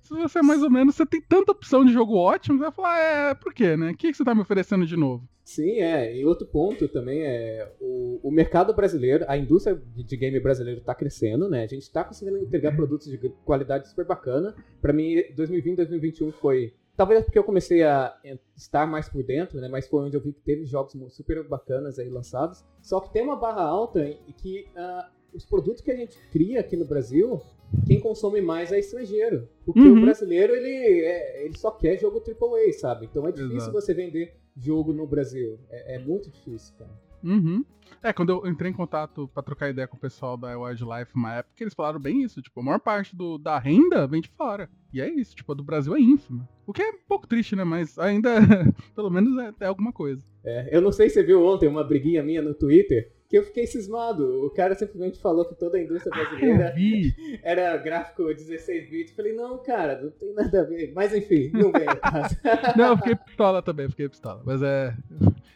A: se você é mais ou menos, você tem tanta opção de jogo ótimo, você vai falar, é, por quê, né? O que, que você tá me oferecendo de novo?
C: Sim, é. E outro ponto também é o, o mercado brasileiro, a indústria de game brasileiro está crescendo, né? A gente está conseguindo entregar produtos de qualidade super bacana. Para mim, 2020, 2021 foi Talvez é porque eu comecei a estar mais por dentro, né? Mas foi onde eu vi que teve jogos super bacanas aí lançados. Só que tem uma barra alta e que uh, os produtos que a gente cria aqui no Brasil, quem consome mais é estrangeiro. Porque uhum. o brasileiro, ele, é, ele só quer jogo AAA, sabe? Então é difícil Exato. você vender jogo no Brasil. É, é muito difícil, cara.
A: Uhum. É, quando eu entrei em contato para trocar ideia com o pessoal da Wildlife uma época, eles falaram bem isso, tipo, a maior parte do, da renda vem de fora. E é isso, tipo, a do Brasil é ínfima. O que é um pouco triste, né? Mas ainda, (laughs) pelo menos, é, é alguma coisa.
C: É, eu não sei se você viu ontem uma briguinha minha no Twitter, que eu fiquei cismado. O cara simplesmente falou que toda a indústria ah, brasileira ah, (laughs) era gráfico 16 bits. Falei, não, cara, não tem nada a ver. Mas enfim, não vem (laughs)
A: Não, eu fiquei pistola também, fiquei pistola. Mas é.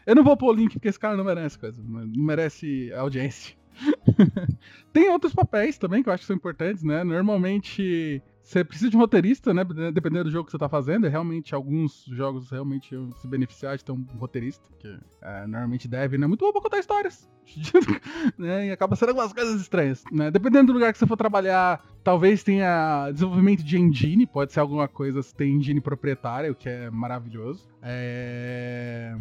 A: Eu não vou pôr o link porque esse cara não merece coisa. Não merece audiência. (laughs) tem outros papéis também que eu acho que são importantes, né? Normalmente você precisa de um roteirista, né? Dependendo do jogo que você tá fazendo. É realmente, alguns jogos realmente se beneficiar de ter um roteirista, que é, normalmente deve, né? Muito bom pra contar histórias. (laughs) né? E acaba sendo algumas coisas estranhas, né? Dependendo do lugar que você for trabalhar, talvez tenha desenvolvimento de engine, pode ser alguma coisa, se tem engine proprietária, o que é maravilhoso. É...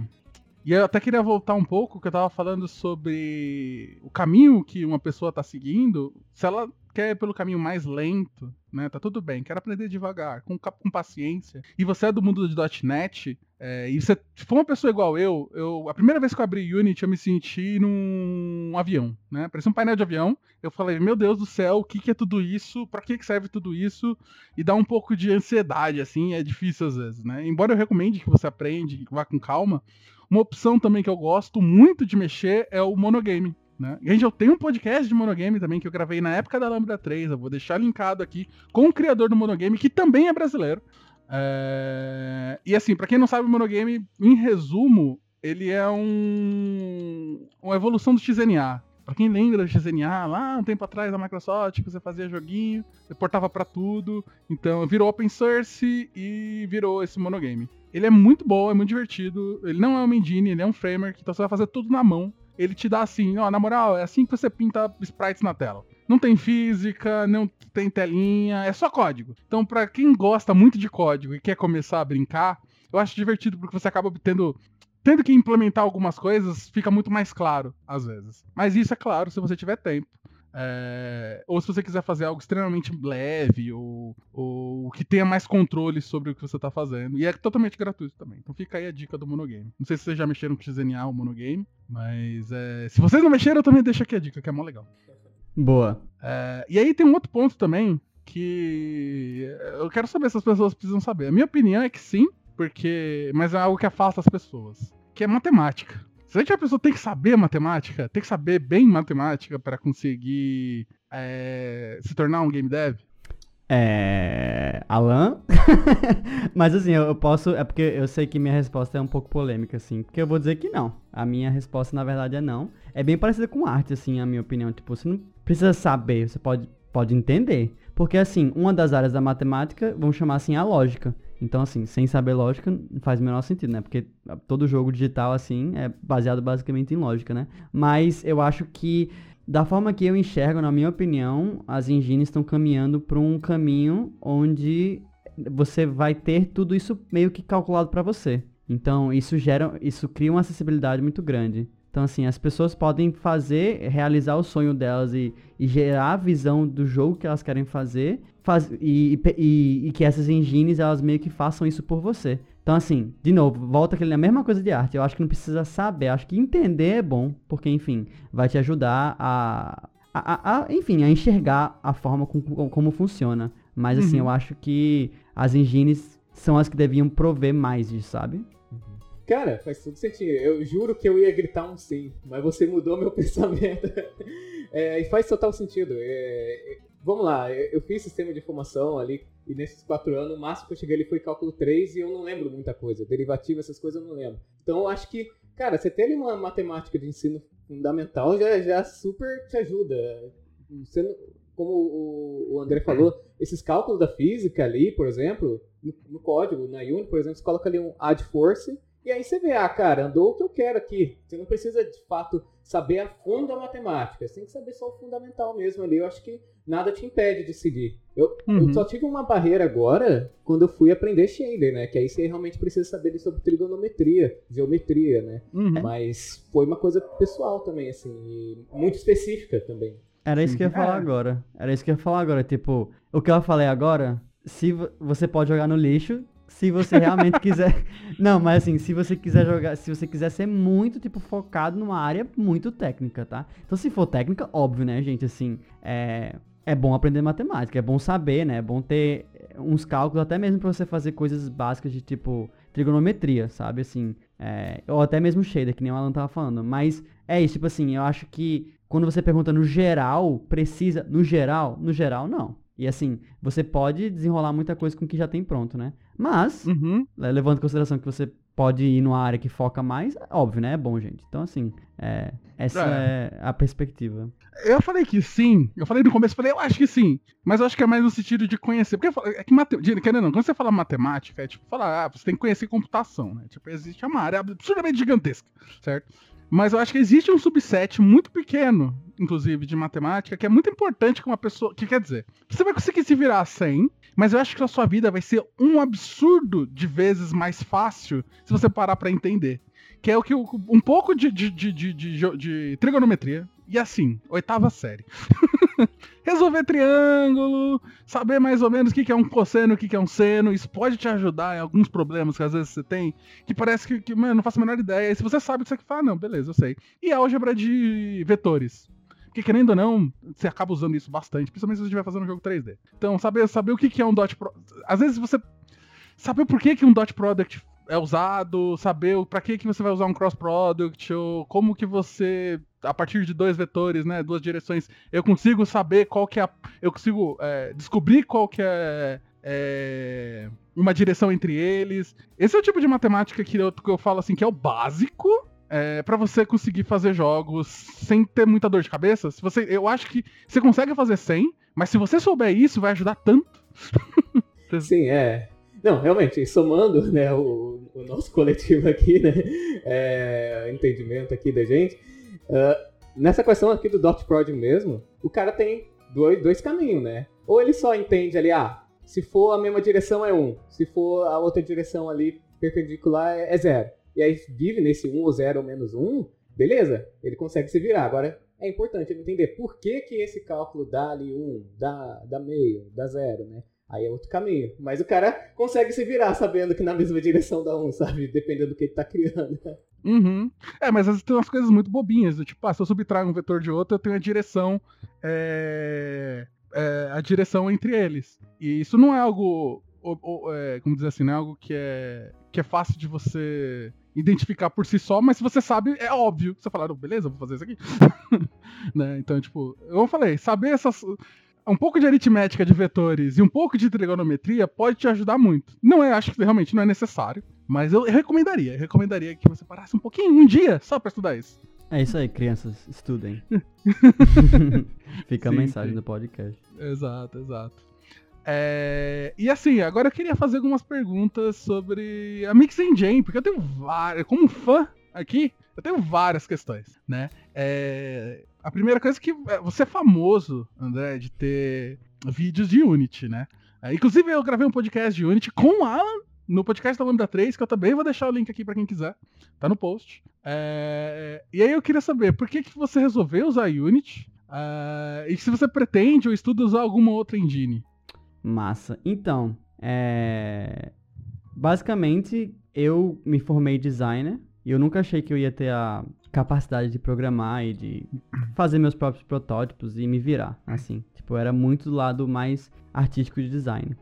A: E eu até queria voltar um pouco, que eu tava falando sobre o caminho que uma pessoa tá seguindo, se ela quer ir pelo caminho mais lento, né? Tá tudo bem, quero aprender devagar, com, com paciência. E você é do mundo do .NET, é, e você for uma pessoa igual eu, eu, a primeira vez que eu abri Unity, eu me senti num avião, né? Parecia um painel de avião. Eu falei, meu Deus do céu, o que, que é tudo isso? Para que, que serve tudo isso? E dá um pouco de ansiedade, assim, é difícil às vezes, né? Embora eu recomende que você aprende, que vá com calma, uma opção também que eu gosto muito de mexer é o monogame. Né? Gente, eu tenho um podcast de monogame também que eu gravei na época da Lambda 3. Eu vou deixar linkado aqui com o criador do monogame, que também é brasileiro. É... E assim, para quem não sabe, o monogame, em resumo, ele é um... uma evolução do XNA. Pra quem lembra do XNA, lá um tempo atrás da Microsoft, você fazia joguinho, você portava para tudo. Então virou open source e virou esse monogame. Ele é muito bom, é muito divertido. Ele não é um engine, ele é um framework, então você vai fazer tudo na mão ele te dá assim, ó, na moral, é assim que você pinta sprites na tela. Não tem física, não tem telinha, é só código. Então, para quem gosta muito de código e quer começar a brincar, eu acho divertido porque você acaba tendo tendo que implementar algumas coisas, fica muito mais claro às vezes. Mas isso é claro se você tiver tempo. É, ou se você quiser fazer algo extremamente leve ou, ou que tenha mais controle sobre o que você está fazendo. E é totalmente gratuito também. Então fica aí a dica do monogame. Não sei se vocês já mexeram com XNA ou monogame, mas é, se vocês não mexeram, eu também deixo aqui a dica, que é mó legal.
B: Boa.
A: É, e aí tem um outro ponto também que eu quero saber se as pessoas precisam saber. A minha opinião é que sim, porque. Mas é algo que afasta as pessoas. Que é matemática. Que a pessoa tem que saber matemática? Tem que saber bem matemática para conseguir é, se tornar um game dev?
B: É. Alan? (laughs) Mas assim, eu posso. É porque eu sei que minha resposta é um pouco polêmica, assim. Porque eu vou dizer que não. A minha resposta, na verdade, é não. É bem parecida com arte, assim, a minha opinião. Tipo, você não precisa saber, você pode, pode entender. Porque, assim, uma das áreas da matemática, vamos chamar assim, a lógica. Então, assim, sem saber lógica, faz o menor sentido, né? Porque todo jogo digital, assim, é baseado basicamente em lógica, né? Mas eu acho que da forma que eu enxergo, na minha opinião, as engines estão caminhando para um caminho onde você vai ter tudo isso meio que calculado para você. Então, isso gera, isso cria uma acessibilidade muito grande. Então, assim, as pessoas podem fazer, realizar o sonho delas e, e gerar a visão do jogo que elas querem fazer faz, e, e, e, que essas engines, elas meio que façam isso por você. Então, assim, de novo, volta aquele, a mesma coisa de arte. Eu acho que não precisa saber, acho que entender é bom, porque, enfim, vai te ajudar a, a, a enfim, a enxergar a forma com, com, como funciona. Mas, assim, uhum. eu acho que as engines são as que deviam prover mais disso, sabe?
C: Cara, faz tudo sentido. Eu juro que eu ia gritar um sim, mas você mudou meu (laughs) pensamento. é, e faz total sentido. É, vamos lá, eu fiz sistema de informação ali, e nesses quatro anos, o máximo que eu cheguei ali foi cálculo 3 e eu não lembro muita coisa. Derivativo, essas coisas eu não lembro. Então eu acho que, cara, você ter ali uma matemática de ensino fundamental já, já super te ajuda. Você não, como o, André falou, esses cálculos da física ali, por exemplo, no, no código, na Unity, por exemplo, você coloca ali um add force e aí você vê, ah, cara, andou o que eu quero aqui. Você não precisa, de fato, saber a fundo a matemática. Você tem que saber só o fundamental mesmo ali. Eu acho que nada te impede de seguir. Eu, uhum. eu só tive uma barreira agora quando eu fui aprender shader, né? Que aí você realmente precisa saber sobre trigonometria, geometria, né? Uhum. Mas foi uma coisa pessoal também, assim, muito específica também.
B: Era isso que eu ia falar é. agora. Era isso que eu ia falar agora. Tipo, o que eu falei agora, se você pode jogar no lixo, se você realmente quiser. (laughs) Não, mas assim, se você quiser jogar, se você quiser ser muito, tipo, focado numa área muito técnica, tá? Então, se for técnica, óbvio, né, gente, assim, é, é bom aprender matemática, é bom saber, né? É bom ter uns cálculos, até mesmo para você fazer coisas básicas de tipo trigonometria, sabe? Assim, é, ou até mesmo shader, que nem o Alan tava falando. Mas é isso, tipo assim, eu acho que quando você pergunta no geral, precisa. No geral, no geral, não. E assim, você pode desenrolar muita coisa com o que já tem pronto, né? Mas, uhum. levando em consideração que você pode ir numa área que foca mais, é óbvio, né? É bom, gente. Então, assim, é, essa é. é. a perspectiva.
A: Eu falei que sim. Eu falei no começo, falei, eu acho que sim. Mas eu acho que é mais no sentido de conhecer. Porque é que, mate... querendo não, quando você fala matemática, é tipo, falar, ah, você tem que conhecer computação, né? Tipo, existe uma área absurdamente gigantesca, certo? Mas eu acho que existe um subset muito pequeno, inclusive, de matemática, que é muito importante que uma pessoa. Que quer dizer, você vai conseguir se virar 100, mas eu acho que a sua vida vai ser um absurdo de vezes mais fácil se você parar para entender. Que é o que um pouco de, de, de, de trigonometria, e assim, oitava série. (laughs) Resolver triângulo, saber mais ou menos o que é um cosseno, o que é um seno, isso pode te ajudar em alguns problemas que às vezes você tem, que parece que, que mano, não faço a menor ideia. E se você sabe disso aqui, fala, não, beleza, eu sei. E álgebra de vetores. Porque querendo ou não, você acaba usando isso bastante, principalmente se você estiver fazendo um jogo 3D. Então, saber, saber o que é um dot product. Às vezes você. Saber por que, que um dot product é usado, saber para que, que você vai usar um cross product, ou como que você a partir de dois vetores, né, duas direções, eu consigo saber qual que é a, eu consigo é, descobrir qual que é, é, uma direção entre eles. Esse é o tipo de matemática que eu, que eu falo assim que é o básico é, para você conseguir fazer jogos sem ter muita dor de cabeça. Se você, eu acho que você consegue fazer sem, mas se você souber isso, vai ajudar tanto. (laughs)
C: Sim, é. Não, realmente, somando né, o, o nosso coletivo aqui, né, é, entendimento aqui da gente, Uh, nessa questão aqui do dot prod mesmo, o cara tem dois, dois caminhos, né? Ou ele só entende ali, ah, se for a mesma direção é 1, um, se for a outra direção ali perpendicular é 0. E aí vive nesse 1 um, ou 0 ou menos 1, um, beleza, ele consegue se virar. Agora, é importante ele entender por que, que esse cálculo dá ali 1, um, dá, dá meio, dá 0, né? Aí é outro caminho. Mas o cara consegue se virar sabendo que na mesma direção dá um, sabe? Dependendo do que ele tá criando.
A: Uhum. É, mas às vezes tem umas coisas muito bobinhas, do tipo, ah, se eu subtrair um vetor de outro, eu tenho a direção. É... É, a direção entre eles. E isso não é algo ou, ou, é, como dizer assim, não é algo que é, que é fácil de você identificar por si só, mas se você sabe, é óbvio. Você fala, beleza, vou fazer isso aqui. (laughs) né? Então, tipo, eu falei, saber essas. Um pouco de aritmética de vetores e um pouco de trigonometria pode te ajudar muito. Não é, acho que realmente não é necessário, mas eu recomendaria, eu recomendaria que você parasse um pouquinho, um dia, só para estudar isso.
B: É isso aí, crianças, estudem. (laughs) Fica sim, a mensagem sim. do podcast.
A: Exato, exato. É, e assim, agora eu queria fazer algumas perguntas sobre a Mix Engine, porque eu tenho várias, como fã aqui, eu tenho várias questões, né? É, a primeira coisa é que é, você é famoso, André, de ter vídeos de Unity, né? É, inclusive eu gravei um podcast de Unity com o Alan no podcast da Lambda 3, que eu também vou deixar o link aqui para quem quiser, tá no post. É, e aí eu queria saber, por que, que você resolveu usar Unity? Uh, e se você pretende ou estuda usar alguma outra engine?
B: Massa. Então, é... basicamente eu me formei designer e eu nunca achei que eu ia ter a capacidade de programar e de fazer meus próprios protótipos e me virar, assim. Tipo, era muito do lado mais artístico de design.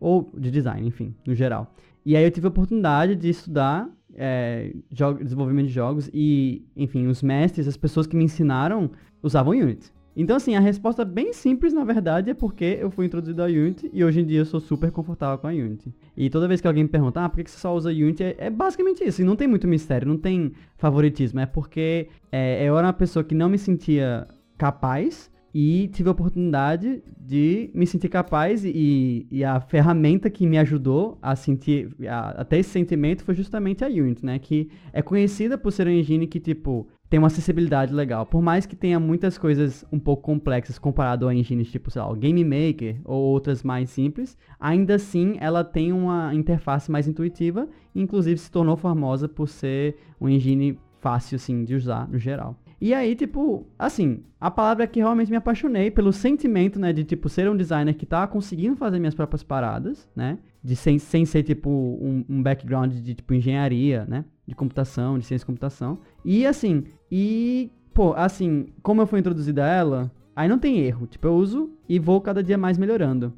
B: Ou de design, enfim, no geral. E aí eu tive a oportunidade de estudar é, desenvolvimento de jogos e, enfim, os mestres, as pessoas que me ensinaram usavam Unity. Então, assim, a resposta bem simples, na verdade, é porque eu fui introduzido a Unity e hoje em dia eu sou super confortável com a Unity. E toda vez que alguém me pergunta, ah, por que você só usa Unity? É, é basicamente isso. E não tem muito mistério, não tem favoritismo. É porque é, eu era uma pessoa que não me sentia capaz e tive a oportunidade de me sentir capaz e, e a ferramenta que me ajudou a sentir a, até esse sentimento foi justamente a Unity, né? Que é conhecida por ser uma engine que, tipo, tem uma acessibilidade legal. Por mais que tenha muitas coisas um pouco complexas comparado a engines tipo, sei lá, o Game Maker ou outras mais simples, ainda assim ela tem uma interface mais intuitiva inclusive se tornou famosa por ser um engine fácil assim de usar no geral. E aí, tipo, assim, a palavra que realmente me apaixonei pelo sentimento, né, de, tipo, ser um designer que tá conseguindo fazer minhas próprias paradas, né, de sem, sem ser, tipo, um, um background de, tipo, engenharia, né, de computação, de ciência de computação. E, assim, e, pô, assim, como eu fui introduzida a ela, aí não tem erro. Tipo, eu uso e vou cada dia mais melhorando.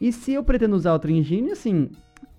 B: E se eu pretendo usar outra engine, assim,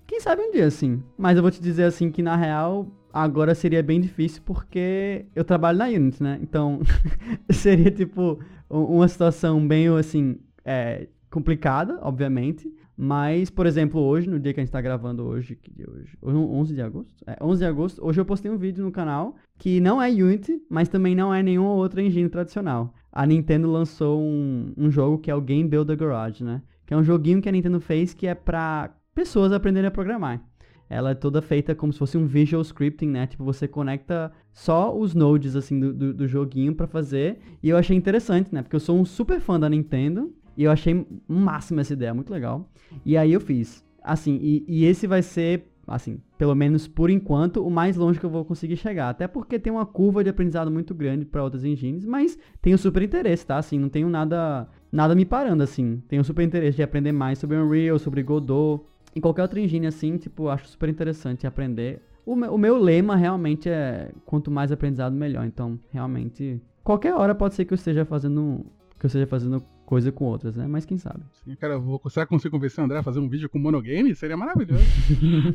B: quem sabe um dia, assim. Mas eu vou te dizer, assim, que na real, agora seria bem difícil porque eu trabalho na Unity, né? Então, (laughs) seria, tipo, uma situação bem, assim, é, complicada, obviamente. Mas, por exemplo, hoje, no dia que a gente tá gravando hoje, que dia é hoje? 11 de agosto? É, 11 de agosto, hoje eu postei um vídeo no canal que não é Unity, mas também não é nenhuma outra engine tradicional. A Nintendo lançou um, um jogo que é o Game Builder Garage, né? Que é um joguinho que a Nintendo fez que é pra pessoas aprenderem a programar. Ela é toda feita como se fosse um visual scripting, né? Tipo, você conecta só os nodes, assim, do, do, do joguinho para fazer. E eu achei interessante, né? Porque eu sou um super fã da Nintendo. E eu achei máxima essa ideia, muito legal. E aí eu fiz. Assim, e, e esse vai ser, assim, pelo menos por enquanto, o mais longe que eu vou conseguir chegar. Até porque tem uma curva de aprendizado muito grande para outras engines, mas tenho super interesse, tá? Assim, não tenho nada, nada me parando, assim. Tenho super interesse de aprender mais sobre Unreal, sobre Godot. E qualquer outra engine, assim, tipo, acho super interessante aprender. O o meu lema realmente é quanto mais aprendizado, melhor. Então, realmente, qualquer hora pode ser que eu esteja fazendo que eu esteja fazendo coisa com outras, né? Mas quem sabe.
A: Sim, cara, vou, será que consigo convencer o André a fazer um vídeo com monogame? Seria maravilhoso.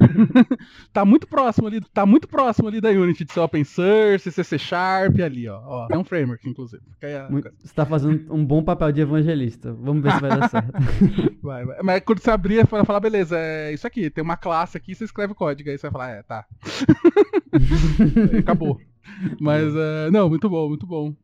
A: (laughs) tá muito próximo ali, tá muito próximo ali da Unity de ser open source, ser C Sharp ali, ó. ó é um framework, inclusive. A...
B: Você tá fazendo um bom papel de evangelista. Vamos ver se vai dar (laughs) certo.
A: vai, vai. Mas quando você abrir, vai falar, beleza, é isso aqui, tem uma classe aqui, você escreve o código, aí você vai falar, é, tá. (laughs) Acabou. Mas, uh, não, muito bom, muito bom.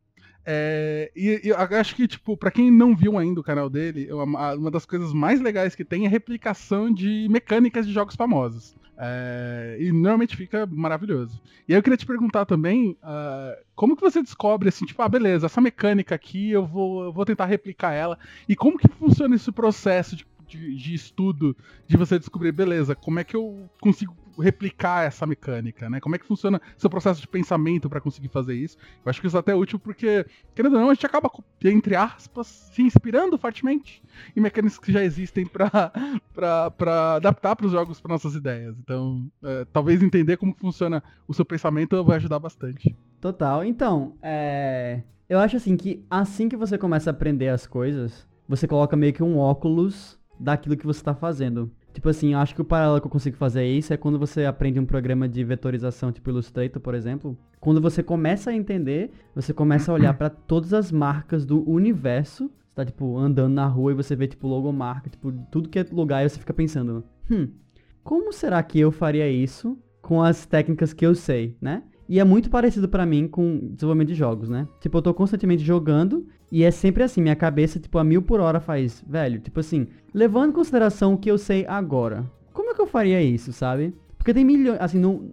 A: É, e, eu acho que, tipo, pra quem não viu ainda o canal dele, uma, das coisas mais legais que tem é replicação de mecânicas de jogos famosos. É, e normalmente fica maravilhoso. E aí eu queria te perguntar também, uh, como que você descobre assim, tipo, ah, beleza, essa mecânica aqui eu vou, eu vou tentar replicar ela. E como que funciona esse processo de, de, de estudo de você descobrir, beleza, como é que eu consigo replicar essa mecânica, né? Como é que funciona seu processo de pensamento para conseguir fazer isso? Eu acho que isso é até útil porque, querendo ou não, a gente acaba, entre aspas, se inspirando fortemente em mecânicas que já existem para (laughs) adaptar para os jogos para nossas ideias. Então, é, talvez entender como funciona o seu pensamento vai ajudar bastante.
B: Total. Então, é... eu acho assim que assim que você começa a aprender as coisas, você coloca meio que um óculos daquilo que você está fazendo. Tipo assim, acho que o paralelo que eu consigo fazer isso é quando você aprende um programa de vetorização, tipo Illustrator, por exemplo. Quando você começa a entender, você começa a olhar para todas as marcas do universo. Você tá, tipo, andando na rua e você vê, tipo, logomarca, tipo, tudo que é lugar e você fica pensando, hum, como será que eu faria isso com as técnicas que eu sei, né? E é muito parecido para mim com desenvolvimento de jogos, né? Tipo, eu tô constantemente jogando e é sempre assim, minha cabeça, tipo, a mil por hora faz, velho, tipo assim, levando em consideração o que eu sei agora, como é que eu faria isso, sabe? Porque tem milhões, assim, no,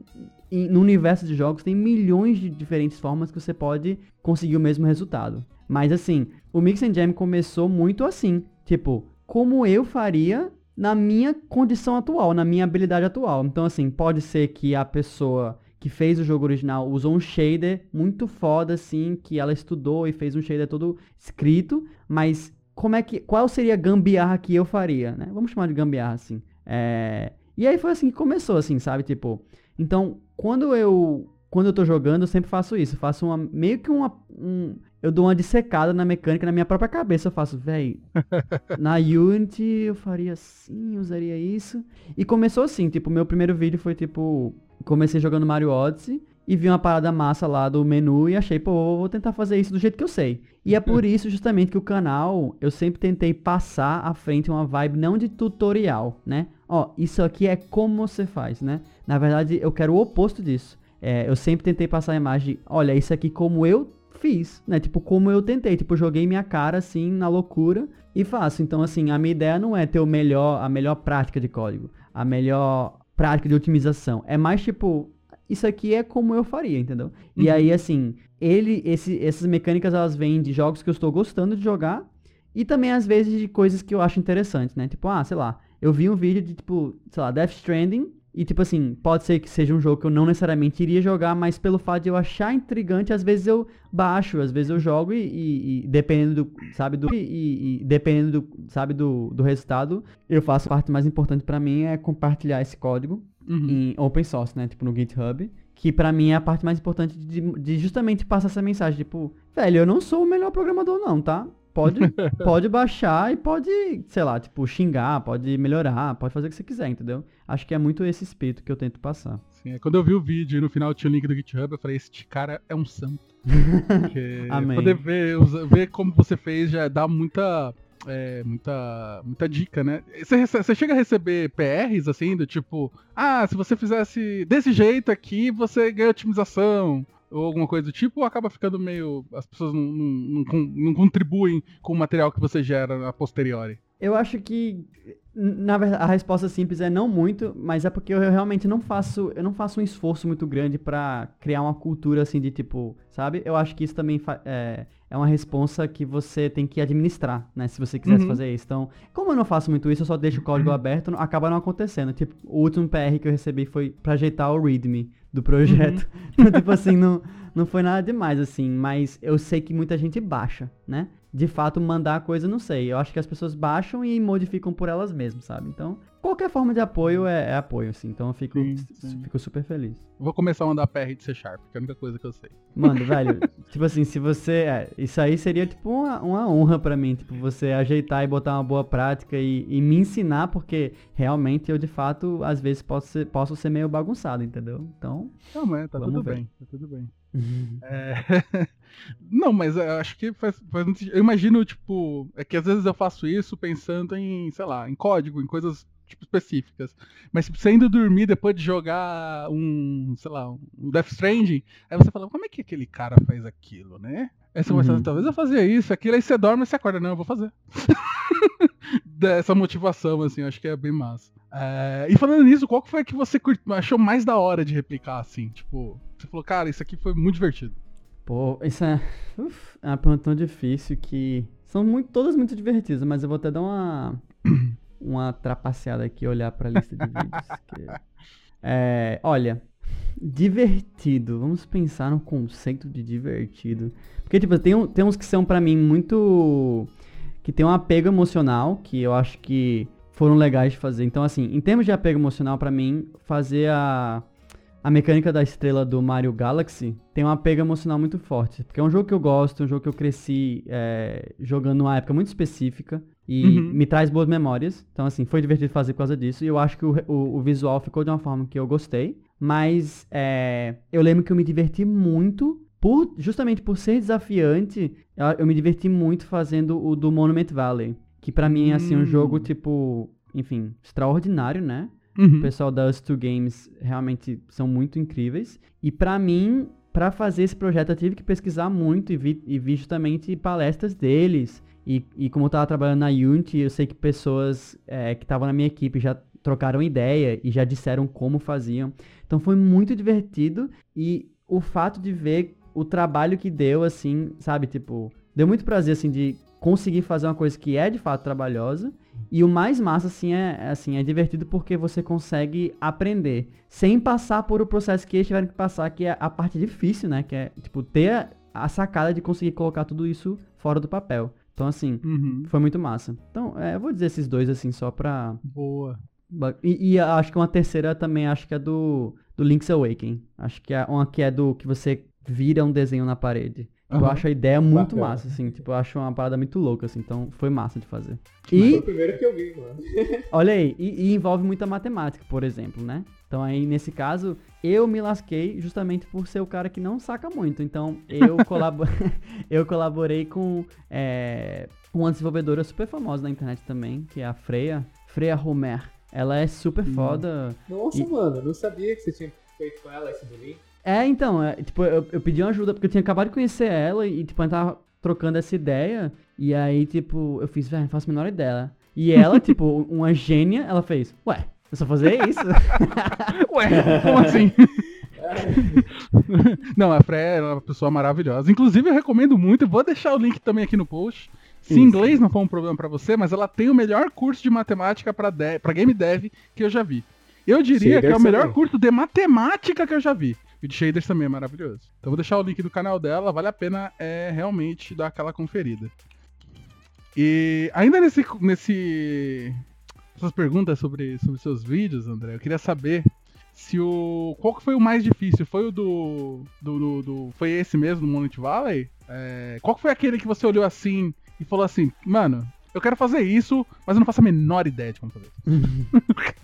B: no universo de jogos tem milhões de diferentes formas que você pode conseguir o mesmo resultado. Mas assim, o Mix and Jam começou muito assim, tipo, como eu faria na minha condição atual, na minha habilidade atual. Então assim, pode ser que a pessoa que fez o jogo original usou um shader muito foda, assim, que ela estudou e fez um shader todo escrito, mas como é que. Qual seria a gambiarra que eu faria, né? Vamos chamar de gambiarra, assim. É, e aí foi assim que começou, assim, sabe? Tipo. Então, quando eu. Quando eu tô jogando, eu sempre faço isso. Faço uma. Meio que uma. Um, eu dou uma dissecada na mecânica na minha própria cabeça. Eu faço, véi, (laughs) na Unity eu faria assim, usaria isso. E começou assim, tipo, meu primeiro vídeo foi tipo, comecei jogando Mario Odyssey e vi uma parada massa lá do menu e achei, pô, vou tentar fazer isso do jeito que eu sei. E é por isso justamente que o canal, eu sempre tentei passar à frente uma vibe não de tutorial, né? Ó, isso aqui é como você faz, né? Na verdade, eu quero o oposto disso. É, eu sempre tentei passar a imagem, olha, isso aqui como eu fiz, né? Tipo, como eu tentei, tipo, joguei minha cara assim na loucura e faço. Então, assim, a minha ideia não é ter o melhor, a melhor prática de código, a melhor prática de otimização. É mais tipo, isso aqui é como eu faria, entendeu? Uhum. E aí, assim, ele, esse, essas mecânicas elas vêm de jogos que eu estou gostando de jogar e também às vezes de coisas que eu acho interessantes, né? Tipo, ah, sei lá, eu vi um vídeo de tipo, sei lá, Death Stranding e tipo assim, pode ser que seja um jogo que eu não necessariamente iria jogar, mas pelo fato de eu achar intrigante, às vezes eu baixo, às vezes eu jogo e, e, e dependendo do, sabe, do e, e, dependendo do, sabe, do, do resultado, eu faço a parte mais importante para mim é compartilhar esse código uhum. em open source, né, tipo no GitHub, que para mim é a parte mais importante de, de justamente passar essa mensagem, tipo, velho, eu não sou o melhor programador não, tá? Pode, (laughs) pode baixar e pode, sei lá, tipo, xingar, pode melhorar, pode fazer o que você quiser, entendeu? Acho que é muito esse espírito que eu tento passar.
A: Sim, é, quando eu vi o vídeo e no final tinha o link do GitHub, eu falei, este cara é um santo. (laughs) Amém. Poder ver, ver como você fez já dá muita é, muita, muita dica, né? Você, você, chega a receber PRs assim, do tipo, ah, se você fizesse desse jeito aqui, você ganha otimização ou alguma coisa do tipo, ou acaba ficando meio. As pessoas não, não, não, não contribuem com o material que você gera a posteriori?
B: Eu acho que na verdade, a resposta simples é não muito, mas é porque eu realmente não faço, eu não faço um esforço muito grande para criar uma cultura assim de tipo, sabe? Eu acho que isso também é, é uma responsa que você tem que administrar, né? Se você quisesse uhum. fazer isso. Então, como eu não faço muito isso, eu só deixo o código (clears throat) aberto, acaba não acontecendo. Tipo, o último PR que eu recebi foi para ajeitar o README do projeto. Uhum. (laughs) Então, tipo assim, não, não foi nada demais, assim, mas eu sei que muita gente baixa, né? De fato mandar a coisa, não sei. Eu acho que as pessoas baixam e modificam por elas mesmas, sabe? Então, qualquer forma de apoio é, é apoio, assim. Então eu fico, sim, sim. fico super feliz.
A: Vou começar a mandar PR de C Sharp, que é a única coisa que eu sei.
B: Mano, velho, (laughs) tipo assim, se você. É, isso aí seria tipo uma, uma honra para mim, tipo, você ajeitar e botar uma boa prática e, e, me ensinar, porque realmente eu, de fato, às vezes posso ser, posso ser meio bagunçado, entendeu? Então.
A: Não, mas tá tudo ver. bem, tá tudo bem. Uhum. É... (laughs) Não, mas acho que faz, faz Eu imagino, tipo, é que às vezes eu faço isso pensando em, sei lá, em código, em coisas tipo, específicas. Mas tipo, você indo dormir depois de jogar um, sei lá, um Death Stranding, aí você fala, como é que aquele cara faz aquilo, né? Aí você uhum. começa, talvez eu fazia isso, aquilo, aí você dorme e você acorda, não, eu vou fazer. (laughs) Dessa motivação, assim, acho que é bem massa. É... E falando nisso, qual que foi que você achou mais da hora de replicar, assim? Tipo, você falou, cara, isso aqui foi muito divertido.
B: Pô, isso é, uf, é uma pergunta tão difícil que são muito, todas muito divertidas, mas eu vou até dar uma (clears throat) uma trapaceada aqui olhar para a lista de vídeos. Que, é, olha, divertido. Vamos pensar no conceito de divertido. Porque, tipo, tem, tem uns que são para mim muito. que tem um apego emocional, que eu acho que foram legais de fazer. Então, assim, em termos de apego emocional, para mim, fazer a. a mecânica da estrela do Mario Galaxy tem uma pega emocional muito forte. Porque é um jogo que eu gosto, um jogo que eu cresci é, jogando numa época muito específica. E uhum. me traz boas memórias. Então, assim, foi divertido fazer por causa disso. E eu acho que o, o, o visual ficou de uma forma que eu gostei. Mas é, eu lembro que eu me diverti muito. Por, justamente por ser desafiante, eu, eu me diverti muito fazendo o do Monument Valley. Que para mim é assim, um jogo, hum. tipo, enfim, extraordinário, né? Uhum. O pessoal da Us2 Games realmente são muito incríveis. E para mim, para fazer esse projeto, eu tive que pesquisar muito e vi, e vi justamente palestras deles. E, e como eu tava trabalhando na Unity, eu sei que pessoas é, que estavam na minha equipe já trocaram ideia e já disseram como faziam. Então foi muito divertido e o fato de ver o trabalho que deu, assim, sabe, tipo, deu muito prazer, assim, de conseguir fazer uma coisa que é de fato trabalhosa. E o mais massa, assim, é, assim, é divertido porque você consegue aprender sem passar por o processo que eles tiveram que passar, que é a parte difícil, né? Que é, tipo, ter a sacada de conseguir colocar tudo isso fora do papel. Então, assim, uhum. foi muito massa. Então, é, eu vou dizer esses dois, assim, só pra...
A: Boa.
B: E, e, acho que uma terceira também, acho que é do, do Link's Awakening. Acho que é uma que é do que você vira um desenho na parede. Uhum. Eu acho a ideia muito Bacana. massa, assim. Tipo, eu acho uma parada muito louca, assim. Então, foi massa de fazer.
C: E... Foi o primeiro que eu vi, mano. (laughs)
B: olha aí, e, e, envolve muita matemática, por exemplo, né? Então, aí, nesse caso, eu me lasquei justamente por ser o cara que não saca muito. Então, eu, (laughs) colabo... (laughs) eu colaborei com é, uma desenvolvedora super famosa na internet também, que é a Freya. Freya Homer. Ela é super hum. foda.
C: Nossa, e... mano, não sabia que você tinha feito com ela esse do link.
B: É, então, é, tipo, eu, eu pedi uma ajuda porque eu tinha acabado de conhecer ela e, tipo, a tava trocando essa ideia. E aí, tipo, eu fiz, velho, não faço a menor ideia. E ela, (laughs) tipo, uma gênia, ela fez, ué, eu só fazer isso? (laughs)
A: ué, como assim? (laughs) não, a Freya é uma pessoa maravilhosa. Inclusive, eu recomendo muito, vou deixar o link também aqui no post. Se Isso. inglês não for um problema para você, mas ela tem o melhor curso de matemática para game dev que eu já vi. Eu diria Shaders que é o melhor curso de matemática que eu já vi. E de shaders também é maravilhoso. Então vou deixar o link do canal dela, vale a pena é realmente dar aquela conferida. E ainda nesse nesse essas perguntas sobre sobre seus vídeos, André, eu queria saber se o qual que foi o mais difícil? Foi o do do, do, do foi esse mesmo do Monument Valley? É, qual que foi aquele que você olhou assim e falou assim, mano, eu quero fazer isso, mas eu não faço a menor ideia de como fazer. (laughs)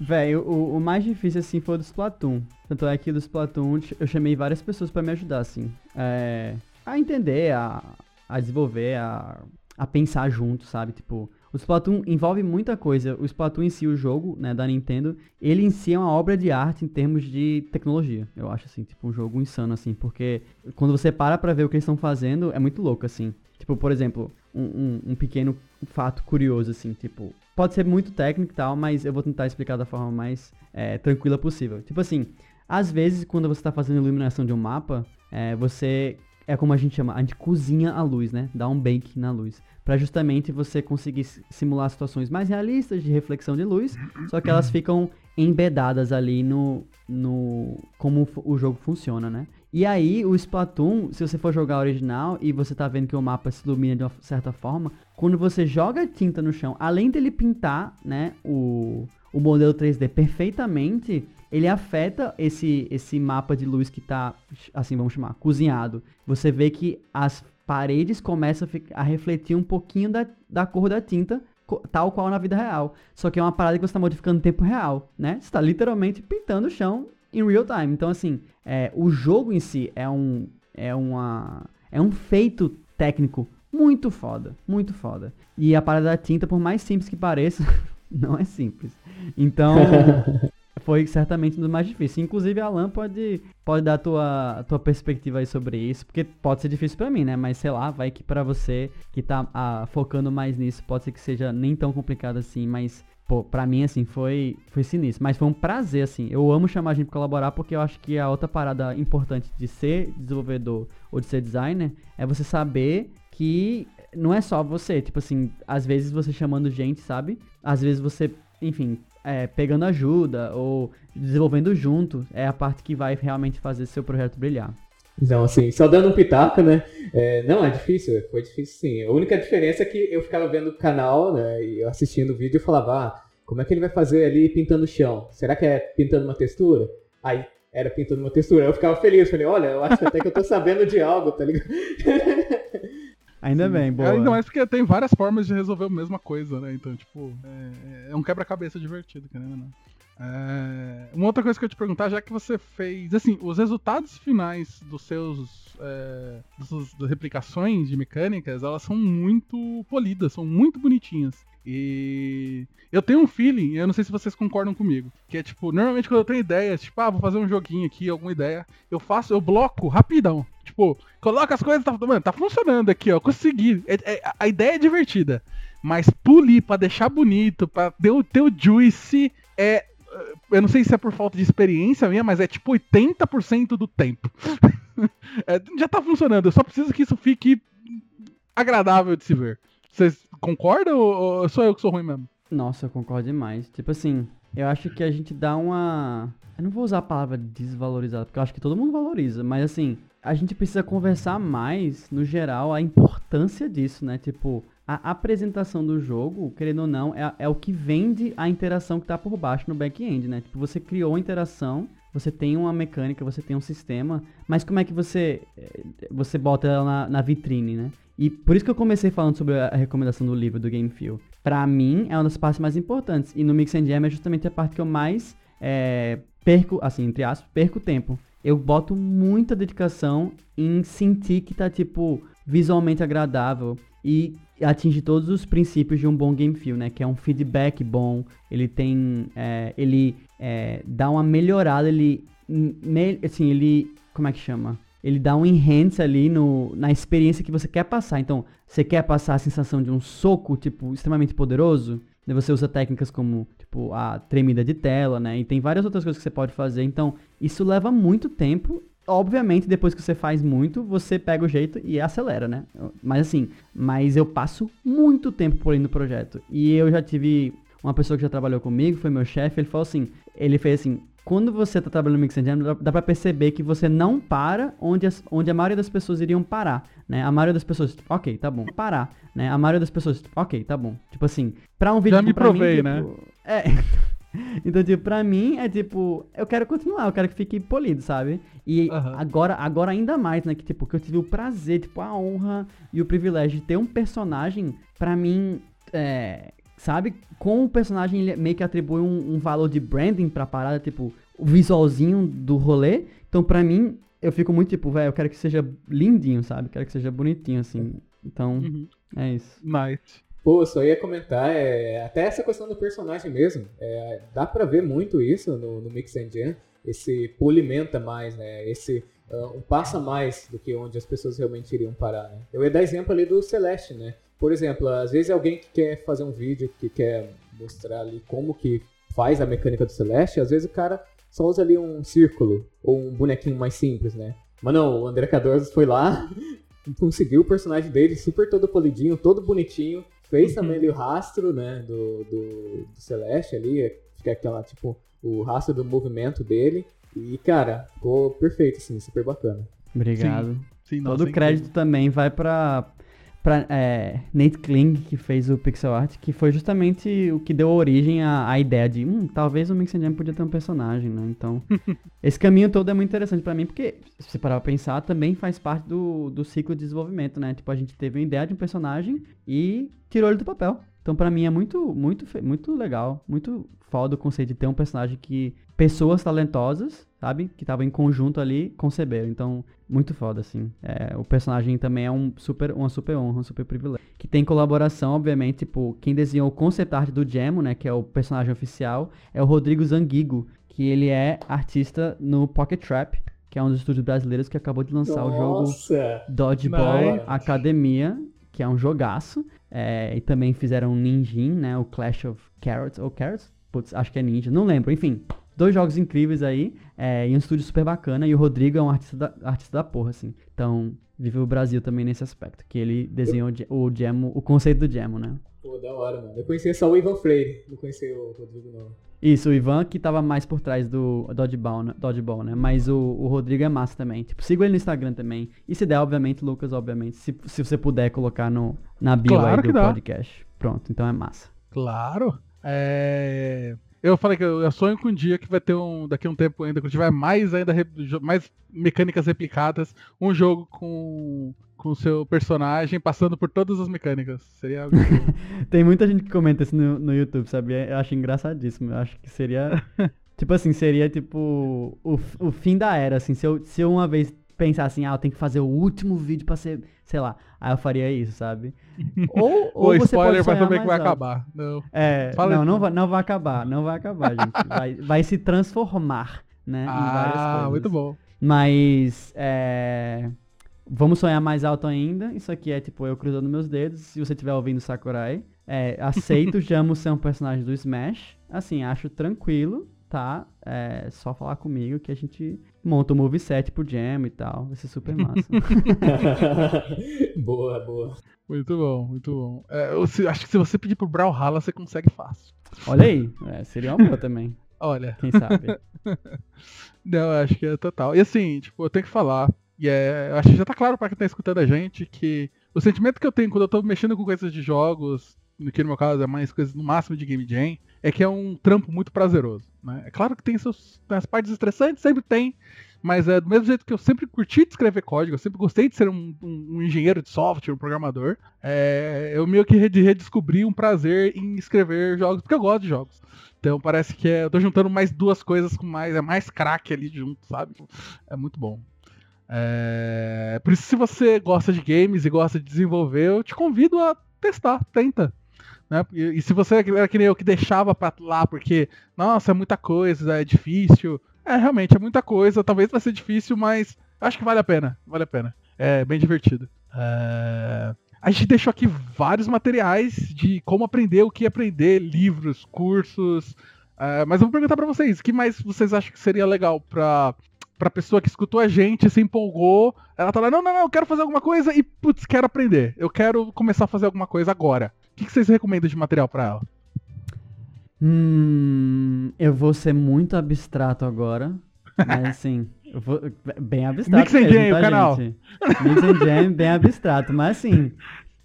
B: Velho, o, o, mais difícil, assim, foi o do Splatoon. Tanto é que do Splatoon eu chamei várias pessoas para me ajudar, assim. É, a entender, a, a desenvolver, a, a pensar junto, sabe? Tipo, o Splatoon envolve muita coisa. O Splatoon em si, o jogo, né, da Nintendo, ele em si é uma obra de arte em termos de tecnologia. Eu acho, assim, tipo, um jogo insano, assim. Porque quando você para pra ver o que eles estão fazendo, é muito louco, assim. Tipo, por exemplo, um, um, pequeno fato curioso, assim, tipo, pode ser muito técnico e tal, mas eu vou tentar explicar da forma mais é, tranquila possível. Tipo assim, às vezes, quando você está fazendo iluminação de um mapa, é, você, é como a gente chama, a gente cozinha a luz, né? Dá um bake na luz. para justamente você conseguir simular situações mais realistas de reflexão de luz, só que elas ficam embedadas ali no, no como o jogo funciona, né? E aí, o Splatoon, se você for jogar original e você tá vendo que o mapa se ilumina de uma certa forma, quando você joga tinta no chão, além dele pintar, né, o, o modelo 3D perfeitamente, ele afeta esse, esse mapa de luz que tá, assim, vamos chamar, cozinhado. Você vê que as paredes começam a, refletir um pouquinho da, da cor da tinta, tal qual na vida real. Só que é uma parada que você está modificando em tempo real, né? Você está literalmente pintando o chão em real time. Então, assim, é, o jogo em si é um, é, uma, é um feito técnico muito foda, muito foda. E a parada da tinta, por mais simples que pareça, (laughs) não é simples. Então, (laughs) foi certamente um dos mais difíceis. Inclusive, Alan pode, pode dar a tua, tua perspectiva aí sobre isso, porque pode ser difícil para mim, né? Mas sei lá, vai que para você que tá ah, focando mais nisso, pode ser que seja nem tão complicado assim, mas pô, pra mim, assim, foi, foi sinistro. Mas foi um prazer, assim. Eu amo chamar a gente pra colaborar porque eu acho que a outra parada importante de ser desenvolvedor ou de ser designer é você saber que não é só você. Tipo assim, às vezes você chamando gente, sabe? Às vezes você, enfim, é, pegando ajuda ou desenvolvendo junto é a parte que vai realmente fazer seu projeto brilhar.
C: Então, assim, só dando um pitaco, né? É, não, é difícil, foi difícil sim. A única diferença é que eu ficava vendo o canal, né? E assistindo o vídeo e falava, ah, como é que ele vai fazer ali pintando o chão? Será que é pintando uma textura? Aí era pintando uma textura. Eu ficava feliz, falei, olha, eu acho até que eu tô sabendo de algo, tá ligado? (laughs)
B: Ainda
A: Sim.
B: bem, boa.
A: Ainda mais porque tem várias formas de resolver a mesma coisa, né? Então, tipo, é, é um quebra-cabeça divertido, querendo ou não. É, uma outra coisa que eu te perguntar, já que você fez. Assim, os resultados finais dos seus. É, das, das replicações de mecânicas, elas são muito polidas, são muito bonitinhas. E eu tenho um feeling, eu não sei se vocês concordam comigo, que é tipo, normalmente quando eu tenho ideia, tipo, ah, vou fazer um joguinho aqui, alguma ideia, eu faço, eu bloco rapidão. Tipo, coloca as coisas, tá, mano, tá funcionando aqui, ó, consegui. É, é, a ideia é divertida, mas polir pra deixar bonito, pra ter o, ter o juice, é. Eu não sei se é por falta de experiência minha, mas é tipo 80% do tempo. (laughs) é, já tá funcionando, eu só preciso que isso fique agradável de se ver. Vocês concordam ou sou eu que sou ruim mesmo?
B: Nossa, eu concordo demais. Tipo assim, eu acho que a gente dá uma. Eu não vou usar a palavra desvalorizada, porque eu acho que todo mundo valoriza, mas assim, a gente precisa conversar mais, no geral, a importância disso, né? Tipo, a apresentação do jogo, querendo ou não, é, é o que vende a interação que tá por baixo no back-end, né? Tipo, você criou a interação, você tem uma mecânica, você tem um sistema, mas como é que você você bota ela na, na vitrine, né? E por isso que eu comecei falando sobre a recomendação do livro do Game Feel. Pra mim, é uma das partes mais importantes. E no Mix and Jam é justamente a parte que eu mais é, perco, assim, entre aspas, perco tempo. Eu boto muita dedicação em sentir que tá, tipo, visualmente agradável e atinge todos os princípios de um bom game feel, né? Que é um feedback bom, ele tem, é, ele é, dá uma melhorada, ele, me, assim, ele, como é que chama? ele dá um enhance ali no, na experiência que você quer passar. Então, você quer passar a sensação de um soco, tipo, extremamente poderoso, né? você usa técnicas como, tipo, a tremida de tela, né? E tem várias outras coisas que você pode fazer. Então, isso leva muito tempo. Obviamente, depois que você faz muito, você pega o jeito e acelera, né? Mas assim, mas eu passo muito tempo polindo o projeto. E eu já tive uma pessoa que já trabalhou comigo, foi meu chefe, ele falou assim, ele fez assim, quando você tá trabalhando no Mix and Jam, dá, pra perceber que você não para onde, as, onde a maioria das pessoas iriam parar, né? A maioria das pessoas, ok, tá bom, parar, né? A maioria das pessoas, ok, tá bom. Tipo assim, pra um vídeo...
A: Já me provei,
B: mim,
A: né?
B: Tipo, é... (laughs) (laughs) Então, tipo, pra mim é tipo, eu quero continuar, eu quero que fique polido, sabe? E uhum. agora, agora ainda mais, né? Que tipo, que eu tive o prazer, tipo, a honra e o privilégio de ter um personagem, pra mim, é, sabe? Com o personagem ele meio que atribui um, um, valor de branding pra parada, tipo, o visualzinho do rolê. Então, pra mim, eu fico muito tipo, velho, eu quero que seja lindinho, sabe? Quero que seja bonitinho, assim. Então, uhum. é isso.
A: Nice.
C: Pô, só ia comentar, é, até essa questão do personagem mesmo. É, dá pra ver muito isso no, no Mix and Jam. Esse polimenta mais, né? Esse uh, um passa mais do que onde as pessoas realmente iriam parar, né? Eu ia dar exemplo ali do Celeste, né? Por exemplo, às vezes alguém que quer fazer um vídeo, que quer mostrar ali como que faz a mecânica do Celeste, às vezes o cara só usa ali um círculo ou um bonequinho mais simples, né? Mas não, o André Cadorzo foi lá, (laughs) conseguiu o personagem dele super todo polidinho, todo bonitinho, fez também ali o rastro, né, do, do, do Celeste ali, fica aquela, tipo, o rastro do movimento dele. E, cara, ficou perfeito, assim, super bacana.
B: Obrigado. Sim, sim, Todo crédito também vai pra, pra é, Nate Kling, que fez o pixel art, que foi justamente o que deu origem à, à ideia de, hum, talvez o Mix Jam podia ter um personagem, né? Então, (laughs) esse caminho todo é muito interessante para mim, porque, se você parar pra pensar, também faz parte do, do ciclo de desenvolvimento, né? Tipo, a gente teve uma ideia de um personagem e tirou ele do papel. Então, para mim, é muito, muito, muito legal, muito foda o conceito de ter um personagem que pessoas talentosas, sabe? Que estavam em conjunto ali, conceberam. Então, muito foda, assim. É, o personagem também é um super, uma super honra, um super privilégio. Que tem colaboração, obviamente, tipo, quem desenhou o concept art do Gemo, né? Que é o personagem oficial, é o Rodrigo Zanguigo, que ele é artista no Pocket Trap, que é um dos estúdios brasileiros que acabou de lançar Nossa, o jogo Dodgeball nice. Academia, que é um jogaço. É, e também fizeram Ninjin, né? O Clash of Carrots, ou Carrots? Putz, acho que é Ninja, não lembro. Enfim, dois jogos incríveis aí, é, e um estúdio super bacana, e o Rodrigo é um artista da, artista da porra, assim. Então, vive o Brasil também nesse aspecto, que ele desenhou o Gemo, o conceito do Gemo, né?
C: Pô, da hora, mano. Eu conhecia só o Ivan Freire, não conhecia o Rodrigo, não.
B: Isso, o Ivan que tava mais por trás do Dodgeball, né? Dodgeball, né? Mas o, o Rodrigo é massa também. Tipo, siga ele no Instagram também. E se der, obviamente, Lucas, obviamente, se, se você puder colocar no, na bio
A: claro
B: aí do podcast. Pronto, então é massa.
A: Claro. É... Eu falei que eu, sonho com um dia que vai ter um. Daqui a um tempo ainda, quando tiver mais ainda mais mecânicas replicadas, um jogo com com o seu personagem passando por todas as mecânicas. Seria algo. (laughs)
B: Tem muita gente que comenta isso no, no YouTube, sabe? Eu acho engraçadíssimo. Eu acho que seria. (laughs) tipo assim, seria tipo o, o fim da era, assim. Se eu, se eu uma vez pensar assim, ah, eu tenho que fazer o último vídeo pra ser, sei lá, aí eu faria isso, sabe?
A: Ou, (laughs) ou o você spoiler pode saber que vai alto. acabar. Não.
B: É, Fala não, não vai, não vai acabar, não vai acabar, gente. (laughs) Vai, vai se transformar, né?
A: Ah, muito bom.
B: Mas, é... Vamos sonhar mais alto ainda. Isso aqui é tipo eu cruzando meus dedos. Se você estiver ouvindo Sakurai, é, aceito, (laughs) Jamo ser um personagem do Smash. Assim, acho tranquilo, tá? É só falar comigo que a gente monta o um moveset pro Jam e tal. Vai ser super massa. (laughs) (laughs)
C: boa, boa.
A: Muito bom, muito bom. É, eu, se, acho que se você pedir pro Brawlhalla, você consegue fácil.
B: Olha aí, é, seria uma boa também.
A: Olha.
B: Quem sabe? (laughs)
A: Não, acho que é total. E assim, tipo, eu tenho que falar e é, acho que já tá claro para quem tá escutando a gente que o sentimento que eu tenho quando eu tô mexendo com coisas de jogos, que no meu caso é mais coisas no máximo de game jam, é que é um trampo muito prazeroso. Né? É claro que tem, seus, as partes estressantes, sempre tem, mas é do mesmo jeito que eu sempre curti de escrever código, eu sempre gostei de ser um, um, um engenheiro de software, um programador, é, eu meio que redescobri um prazer em escrever jogos, porque eu gosto de jogos. Então parece que é, eu tô juntando mais duas coisas com mais, é mais crack ali junto, sabe? É muito bom. É... Por isso, se você gosta de games e gosta de desenvolver, eu te convido a testar, tenta. Né? E, se você era que nem eu que deixava pra lá porque, nossa, é muita coisa, é difícil. É, realmente, é muita coisa, talvez vai ser difícil, mas acho que vale a pena. Vale a pena. É bem divertido. É... A gente deixou aqui vários materiais de como aprender, o que aprender, livros, cursos. É, mas eu vou perguntar para vocês, o que mais vocês acham que seria legal para pra pessoa que escutou a gente, se empolgou, ela tá lá, não, não, não, eu quero fazer alguma coisa e, putz, quero aprender. Eu quero começar a fazer alguma coisa agora. O que, que vocês recomendam de material para ela?
B: Hum, eu vou ser muito abstrato agora, mas (laughs) assim, eu vou, bem abstrato Mix mesmo, Jam, tá, o canal. Gente? Mix and Jam, bem abstrato, mas assim,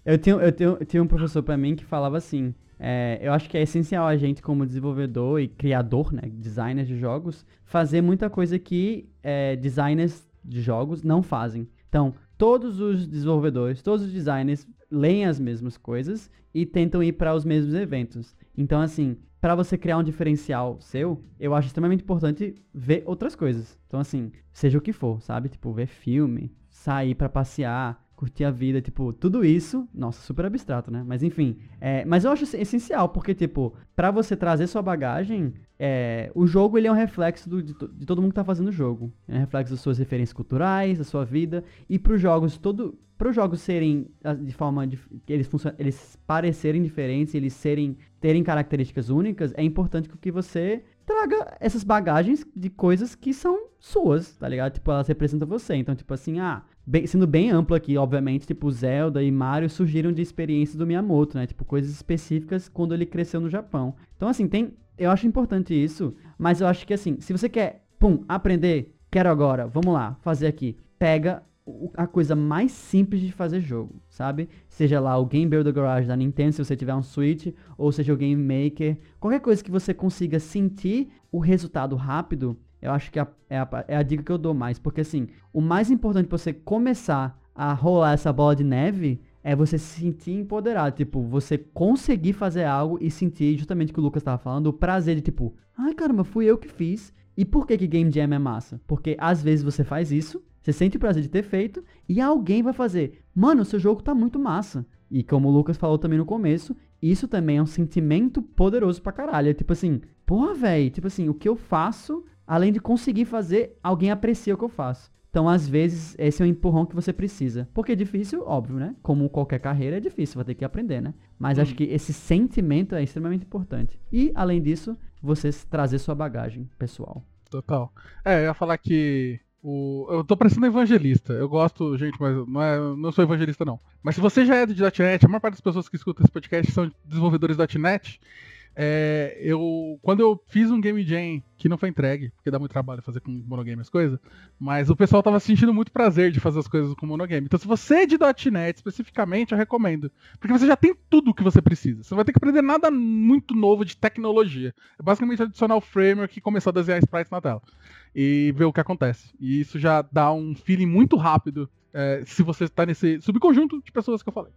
B: eu tinha, eu, tenho, eu tinha um professor para mim que falava assim, é, eu acho que é essencial a gente, como desenvolvedor e criador, né, designer de jogos, fazer muita coisa que é, designers de jogos não fazem. Então, todos os desenvolvedores, todos os designers leem as mesmas coisas e tentam ir para os mesmos eventos. Então, assim, para você criar um diferencial seu, eu acho extremamente importante ver outras coisas. Então, assim, seja o que for, sabe? Tipo, ver filme, sair para passear, curtir a vida, tipo, tudo isso, nossa, super abstrato, né? Mas enfim, é, mas eu acho essencial, porque, tipo, para você trazer sua bagagem, é, o jogo ele é um reflexo do, de, de, todo mundo que tá fazendo o jogo. É um reflexo das suas referências culturais, da sua vida, e pros jogos, todo, pros jogos serem ah, de forma, de, eles, eles parecerem diferentes, eles serem, terem características únicas, é importante que você traga essas bagagens de coisas que são suas, tá ligado? Tipo, elas representam você. Então, tipo assim, ah, bem, sendo bem amplo aqui, obviamente, tipo, Zelda e Mario surgiram de experiências do Miyamoto, né? Tipo, coisas específicas quando ele cresceu no Japão. Então, assim, tem. Eu acho importante isso, mas eu acho que assim, se você quer, pum, aprender, quero agora, vamos lá, fazer aqui. Pega a coisa mais simples de fazer jogo, sabe? Seja lá o Game Builder Garage da Nintendo, se você tiver um Switch, ou seja o Game Maker, qualquer coisa que você consiga sentir o resultado rápido, eu acho que é a, é a, é a dica que eu dou mais. Porque assim, o mais importante para você começar a rolar essa bola de neve é você se sentir empoderado. Tipo, você conseguir fazer algo e sentir justamente o que o Lucas estava falando, o prazer de tipo, ai caramba, fui eu que fiz. E por que que Game Jam é massa? Porque às vezes você faz isso, você sente o prazer de ter feito e alguém vai fazer, mano, seu jogo tá muito massa. E como o Lucas falou também no começo, isso também é um sentimento poderoso pra caralho. É tipo assim, porra, velho, tipo assim, o que eu faço além de conseguir fazer, alguém aprecia o que eu faço. Então, às vezes, esse é o empurrão que você precisa. Porque é difícil, óbvio, né? Como qualquer carreira, é difícil, vai ter que aprender, né? Mas hum. acho que esse sentimento é extremamente importante. E, além disso, você trazer sua bagagem pessoal.
A: Total. É, eu ia falar que o... eu tô parecendo evangelista. Eu gosto, gente, mas não, é... não sou evangelista, não. Mas se você já é de .NET, a maior parte das pessoas que escutam esse podcast são desenvolvedores .NET, é, eu quando eu fiz um Game Jam, que não foi entregue, porque dá muito trabalho fazer com monogame as coisas, mas o pessoal tava sentindo muito prazer de fazer as coisas com monogame. Então, se você é de .NET especificamente, eu recomendo. Porque você já tem tudo o que você precisa. Você não vai ter que aprender nada muito novo de tecnologia. É basicamente adicionar o framework e começar a desenhar sprites na tela. E ver o que acontece. E isso já dá um feeling muito rápido é, se você está nesse subconjunto de pessoas que eu falei.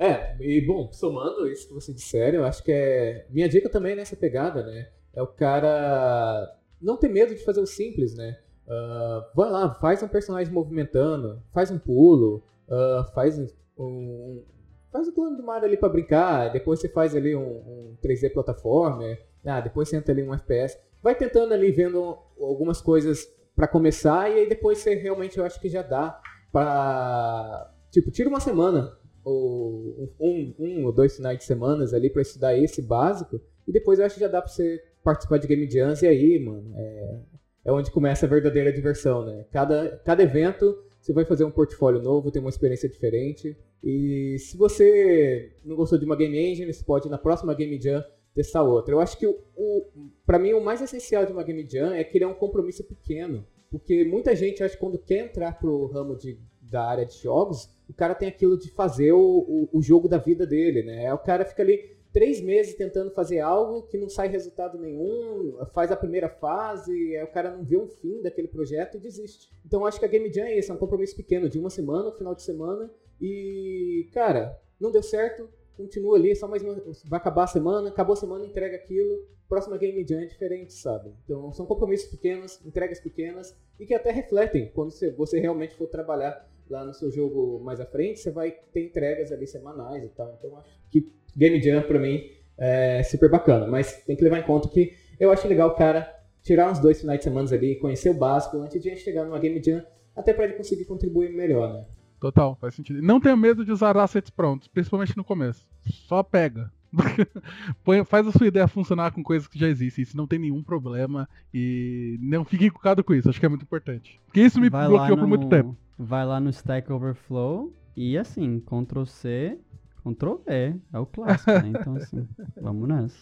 C: É, e bom, somando isso que você disseram, eu acho que é. Minha dica também é nessa pegada, né? É o cara não ter medo de fazer o simples, né? Uh, vai lá, faz um personagem movimentando, faz um pulo, uh, faz um, um, faz o plano do mar ali para brincar, depois você faz ali um, um 3D plataforma, ah, depois você entra ali um FPS. Vai tentando ali vendo algumas coisas para começar e aí depois você realmente eu acho que já dá para tipo, tira uma semana ou um, um ou dois finais de semanas ali para estudar esse básico e depois eu acho que já dá para você participar de Game Jams e aí, mano, é, é onde começa a verdadeira diversão, né? Cada, cada evento você vai fazer um portfólio novo, tem uma experiência diferente. E se você não gostou de uma Game Engine, você pode na próxima Game Jam testar outra. Eu acho que o, o para mim o mais essencial de uma Game Jam é criar um compromisso pequeno, porque muita gente acha que quando quer entrar pro ramo de, da área de jogos, o cara tem aquilo de fazer o, o, o jogo da vida dele, né? O cara fica ali três meses tentando fazer algo que não sai resultado nenhum, faz a primeira fase, aí o cara não vê um fim daquele projeto e desiste. Então acho que a Game Jam é isso, é um compromisso pequeno, de uma semana, final de semana, e, cara, não deu certo, continua ali, só mais uma, vai acabar a semana, acabou a semana, entrega aquilo, próxima Game Jam é diferente, sabe? Então são compromissos pequenos, entregas pequenas, e que até refletem quando você realmente for trabalhar lá no seu jogo mais à frente, você vai ter entregas ali semanais e tal. Então acho que Game Jam pra mim é super bacana, mas tem que levar em conta que eu acho legal o cara tirar uns dois finais de semana ali, conhecer o básico antes de chegar numa Game Jam, até para ele conseguir contribuir melhor, né?
A: Total, faz sentido. Não tenha medo de usar assets prontos, principalmente no começo. Só pega. (laughs) Põe, faz a sua ideia funcionar com coisas que já existem, isso não tem nenhum problema e não fique encucado com isso, acho que é muito importante. Porque isso me
B: Vai
A: bloqueou
B: no,
A: por muito tempo.
B: Vai lá no Stack Overflow e assim, Ctrl C, Ctrl V, é o clássico, né? Então assim, (laughs) vamos nessa.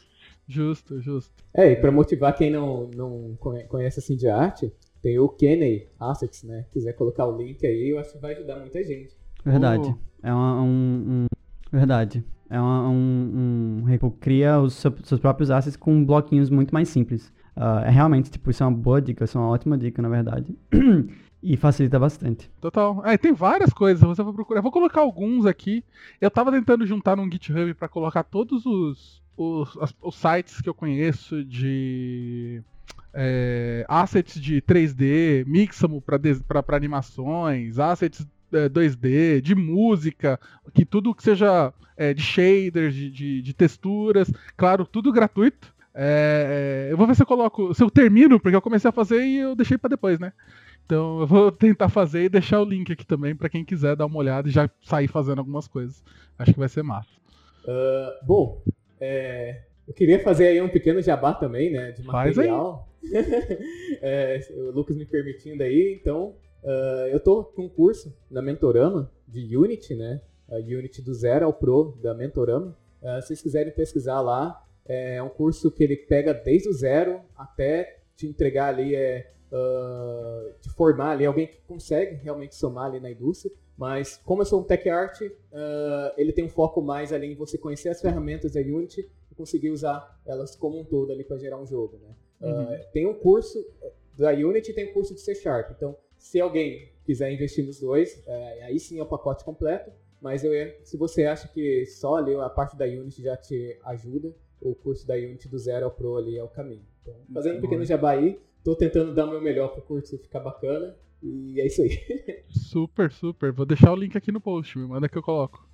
A: Justo, justo.
C: É, e pra motivar quem não, não conhece assim de arte, tem o Kenny Assets, né? Quiser colocar o link aí, eu acho que vai ajudar muita gente.
B: Verdade.
A: Oh.
B: É uma, um, um, Verdade. É uma, um, um. Tipo, cria os seus próprios assets com bloquinhos muito mais simples. Uh, é realmente, tipo, isso é uma boa dica, isso é uma ótima dica, na verdade. (clears throat) e facilita bastante.
A: Total. É, tem várias coisas, você vai procurar. Eu vou colocar alguns aqui. Eu tava tentando juntar num GitHub para colocar todos os, os, os sites que eu conheço de é, assets de 3D, Mixamo para animações, assets é, 2D, de música, que tudo que seja é, de shaders, de, de, de, texturas, claro, tudo gratuito. É, é, eu vou ver se eu coloco, se eu termino, porque eu comecei a fazer e eu deixei para depois, né? Então eu vou tentar fazer e deixar o link aqui também para quem quiser dar uma olhada e já sair fazendo algumas coisas. Acho que vai ser massa.
C: Uh, bom, é, eu queria fazer aí um pequeno jabá também, né? De material. (laughs) é, o Lucas me permitindo aí, então. Uh, eu tô com um curso na Mentorama de Unity, né? A Unity do zero ao Pro da Mentorama. Uh, se vocês quiserem pesquisar lá, é um curso que ele pega desde o zero até te entregar ali, é, uh, te formar ali, alguém que consegue realmente somar ali na indústria. Mas como eu sou um tech art, uh, ele tem um foco mais ali em você conhecer as ferramentas da Unity e conseguir usar elas como um todo ali para gerar um jogo, né? Uhum. Uh, tem um curso da Unity tem um curso de C Sharp. Então, se alguém quiser investir nos dois, é, aí sim é o pacote completo. Mas eu, se você acha que só ali a parte da Unity já te ajuda, o curso da Unity do zero ao Pro ali é o caminho. Então, fazendo um pequeno jabá aí, tô tentando dar o meu melhor pro curso ficar bacana. E é isso aí. (laughs)
A: super, super. Vou deixar o link aqui no post, me manda que eu coloco.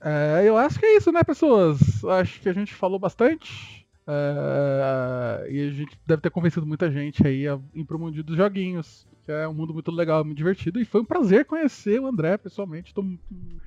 A: É, eu acho que é isso, né, pessoas? Acho que a gente falou bastante. É, e a gente deve ter convencido muita gente aí a ir pro mundo dos joguinhos. Que é um mundo muito legal, muito divertido. E foi um prazer conhecer o André pessoalmente. Tô...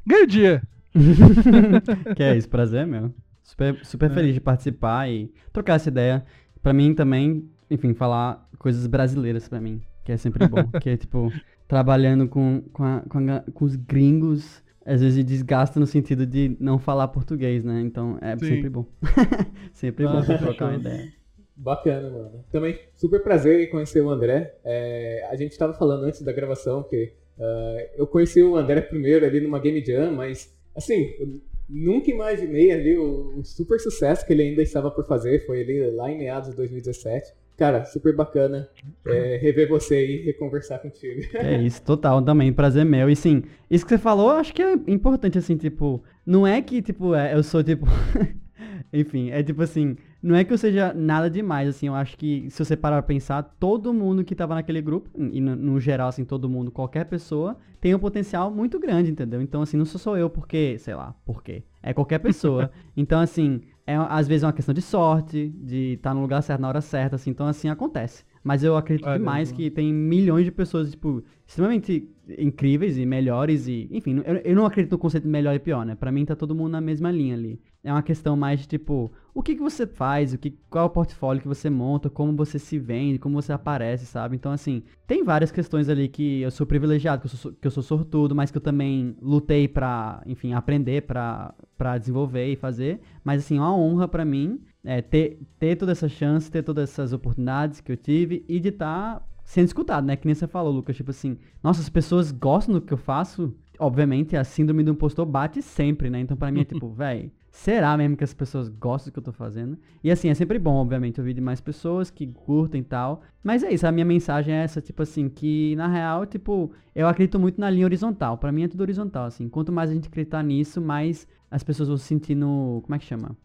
A: Ganhei dia! (laughs)
B: que é isso, prazer meu. Super, super é. feliz de participar e trocar essa ideia. Pra mim também, enfim, falar coisas brasileiras pra mim, que é sempre bom. (laughs) que é tipo, trabalhando com, com, a, com, a, com os gringos às vezes desgasta no sentido de não falar português, né? Então é
A: Sim.
B: sempre bom. (laughs) sempre
A: Ah,
B: bom (laughs) trocar uma ideia.
C: Bacana, mano. Também super prazer em conhecer o André. É, a gente estava falando antes da gravação que ah, eu conheci o André primeiro ali numa Game Jam, mas assim, eu nunca imaginei ali o, o super sucesso que ele ainda estava por fazer. Foi ali lá em meados de 2017. Cara, super bacana é, rever você e reconversar contigo.
B: É isso, total, também, prazer meu. E sim, isso que você falou, eu acho que é importante, assim, tipo, não é que, tipo, é, eu sou, tipo, (laughs) enfim, é tipo assim, não é que eu seja nada demais, assim, eu acho que, se você parar pra pensar, todo mundo que tava naquele grupo, e no, no geral, assim, todo mundo, qualquer pessoa, tem um potencial muito grande, entendeu? Então, assim, não sou só eu porque, sei lá, por quê? É qualquer pessoa. (laughs) então, assim, é, às vezes é uma questão de sorte, de estar no lugar certo na hora certa, assim, então, assim, acontece. Mas eu acredito
A: Olha,
B: demais que tem milhões de pessoas, tipo, extremamente incríveis e melhores e, enfim, eu, eu não acredito no conceito de melhor e pior, né? Pra mim tá todo mundo na mesma linha ali. É uma questão mais de, tipo, o que que você faz, o que, qual é o portfólio que você monta, como você se vende, como você aparece, sabe? Então, assim, tem várias questões ali que eu sou privilegiado, que eu sou, que eu sou sortudo, mas que eu também lutei pra, enfim, aprender, pra, pra desenvolver e fazer. Mas, assim, é uma honra pra mim é, ter, ter toda essa chance, ter todas essas oportunidades que eu tive e de estar sendo escutado, né? Que nem você falou, Lucas, tipo assim, nossa, as pessoas gostam do que eu faço. Obviamente, a síndrome do impostor bate sempre, né? Então, pra mim é tipo, (laughs) véi, será mesmo que as pessoas gostam do que eu tô fazendo? E assim, é sempre bom, obviamente, ouvir de mais pessoas que curtem e tal. Mas é isso, a minha mensagem é essa, tipo assim, que na real, tipo, eu acredito muito na linha horizontal. Pra mim é tudo horizontal, assim. Quanto mais a gente acreditar nisso, mais as pessoas vão se sentir no. Como é que chama?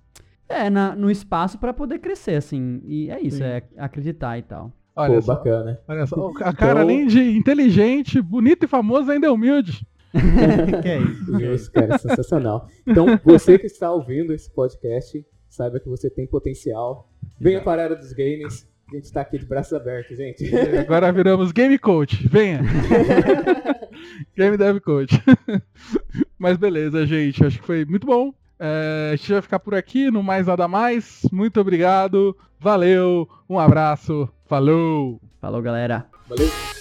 B: É, na, no espaço pra poder crescer, assim. E é isso,
A: Sim.
B: é acreditar e tal.
A: Olha
C: Pô,
A: só.
C: bacana.
A: Olha só. (laughs) Ca- cara,
C: Então-
A: além de inteligente, bonito e famoso, ainda é humilde. (laughs)
B: que é isso?
C: Justo, cara, sensacional. Então, você que está ouvindo esse podcast, saiba que você tem potencial. Venha para a área dos games. A gente está aqui de braços abertos, gente. (laughs)
A: Agora viramos Game Coach. Venha. (laughs) Game Dev Coach. Mas beleza, gente. Acho que foi muito bom. É, a gente vai ficar por aqui, no mais nada mais. Muito obrigado. Valeu. Um abraço. Falou.
B: Falou, galera.
C: Valeu.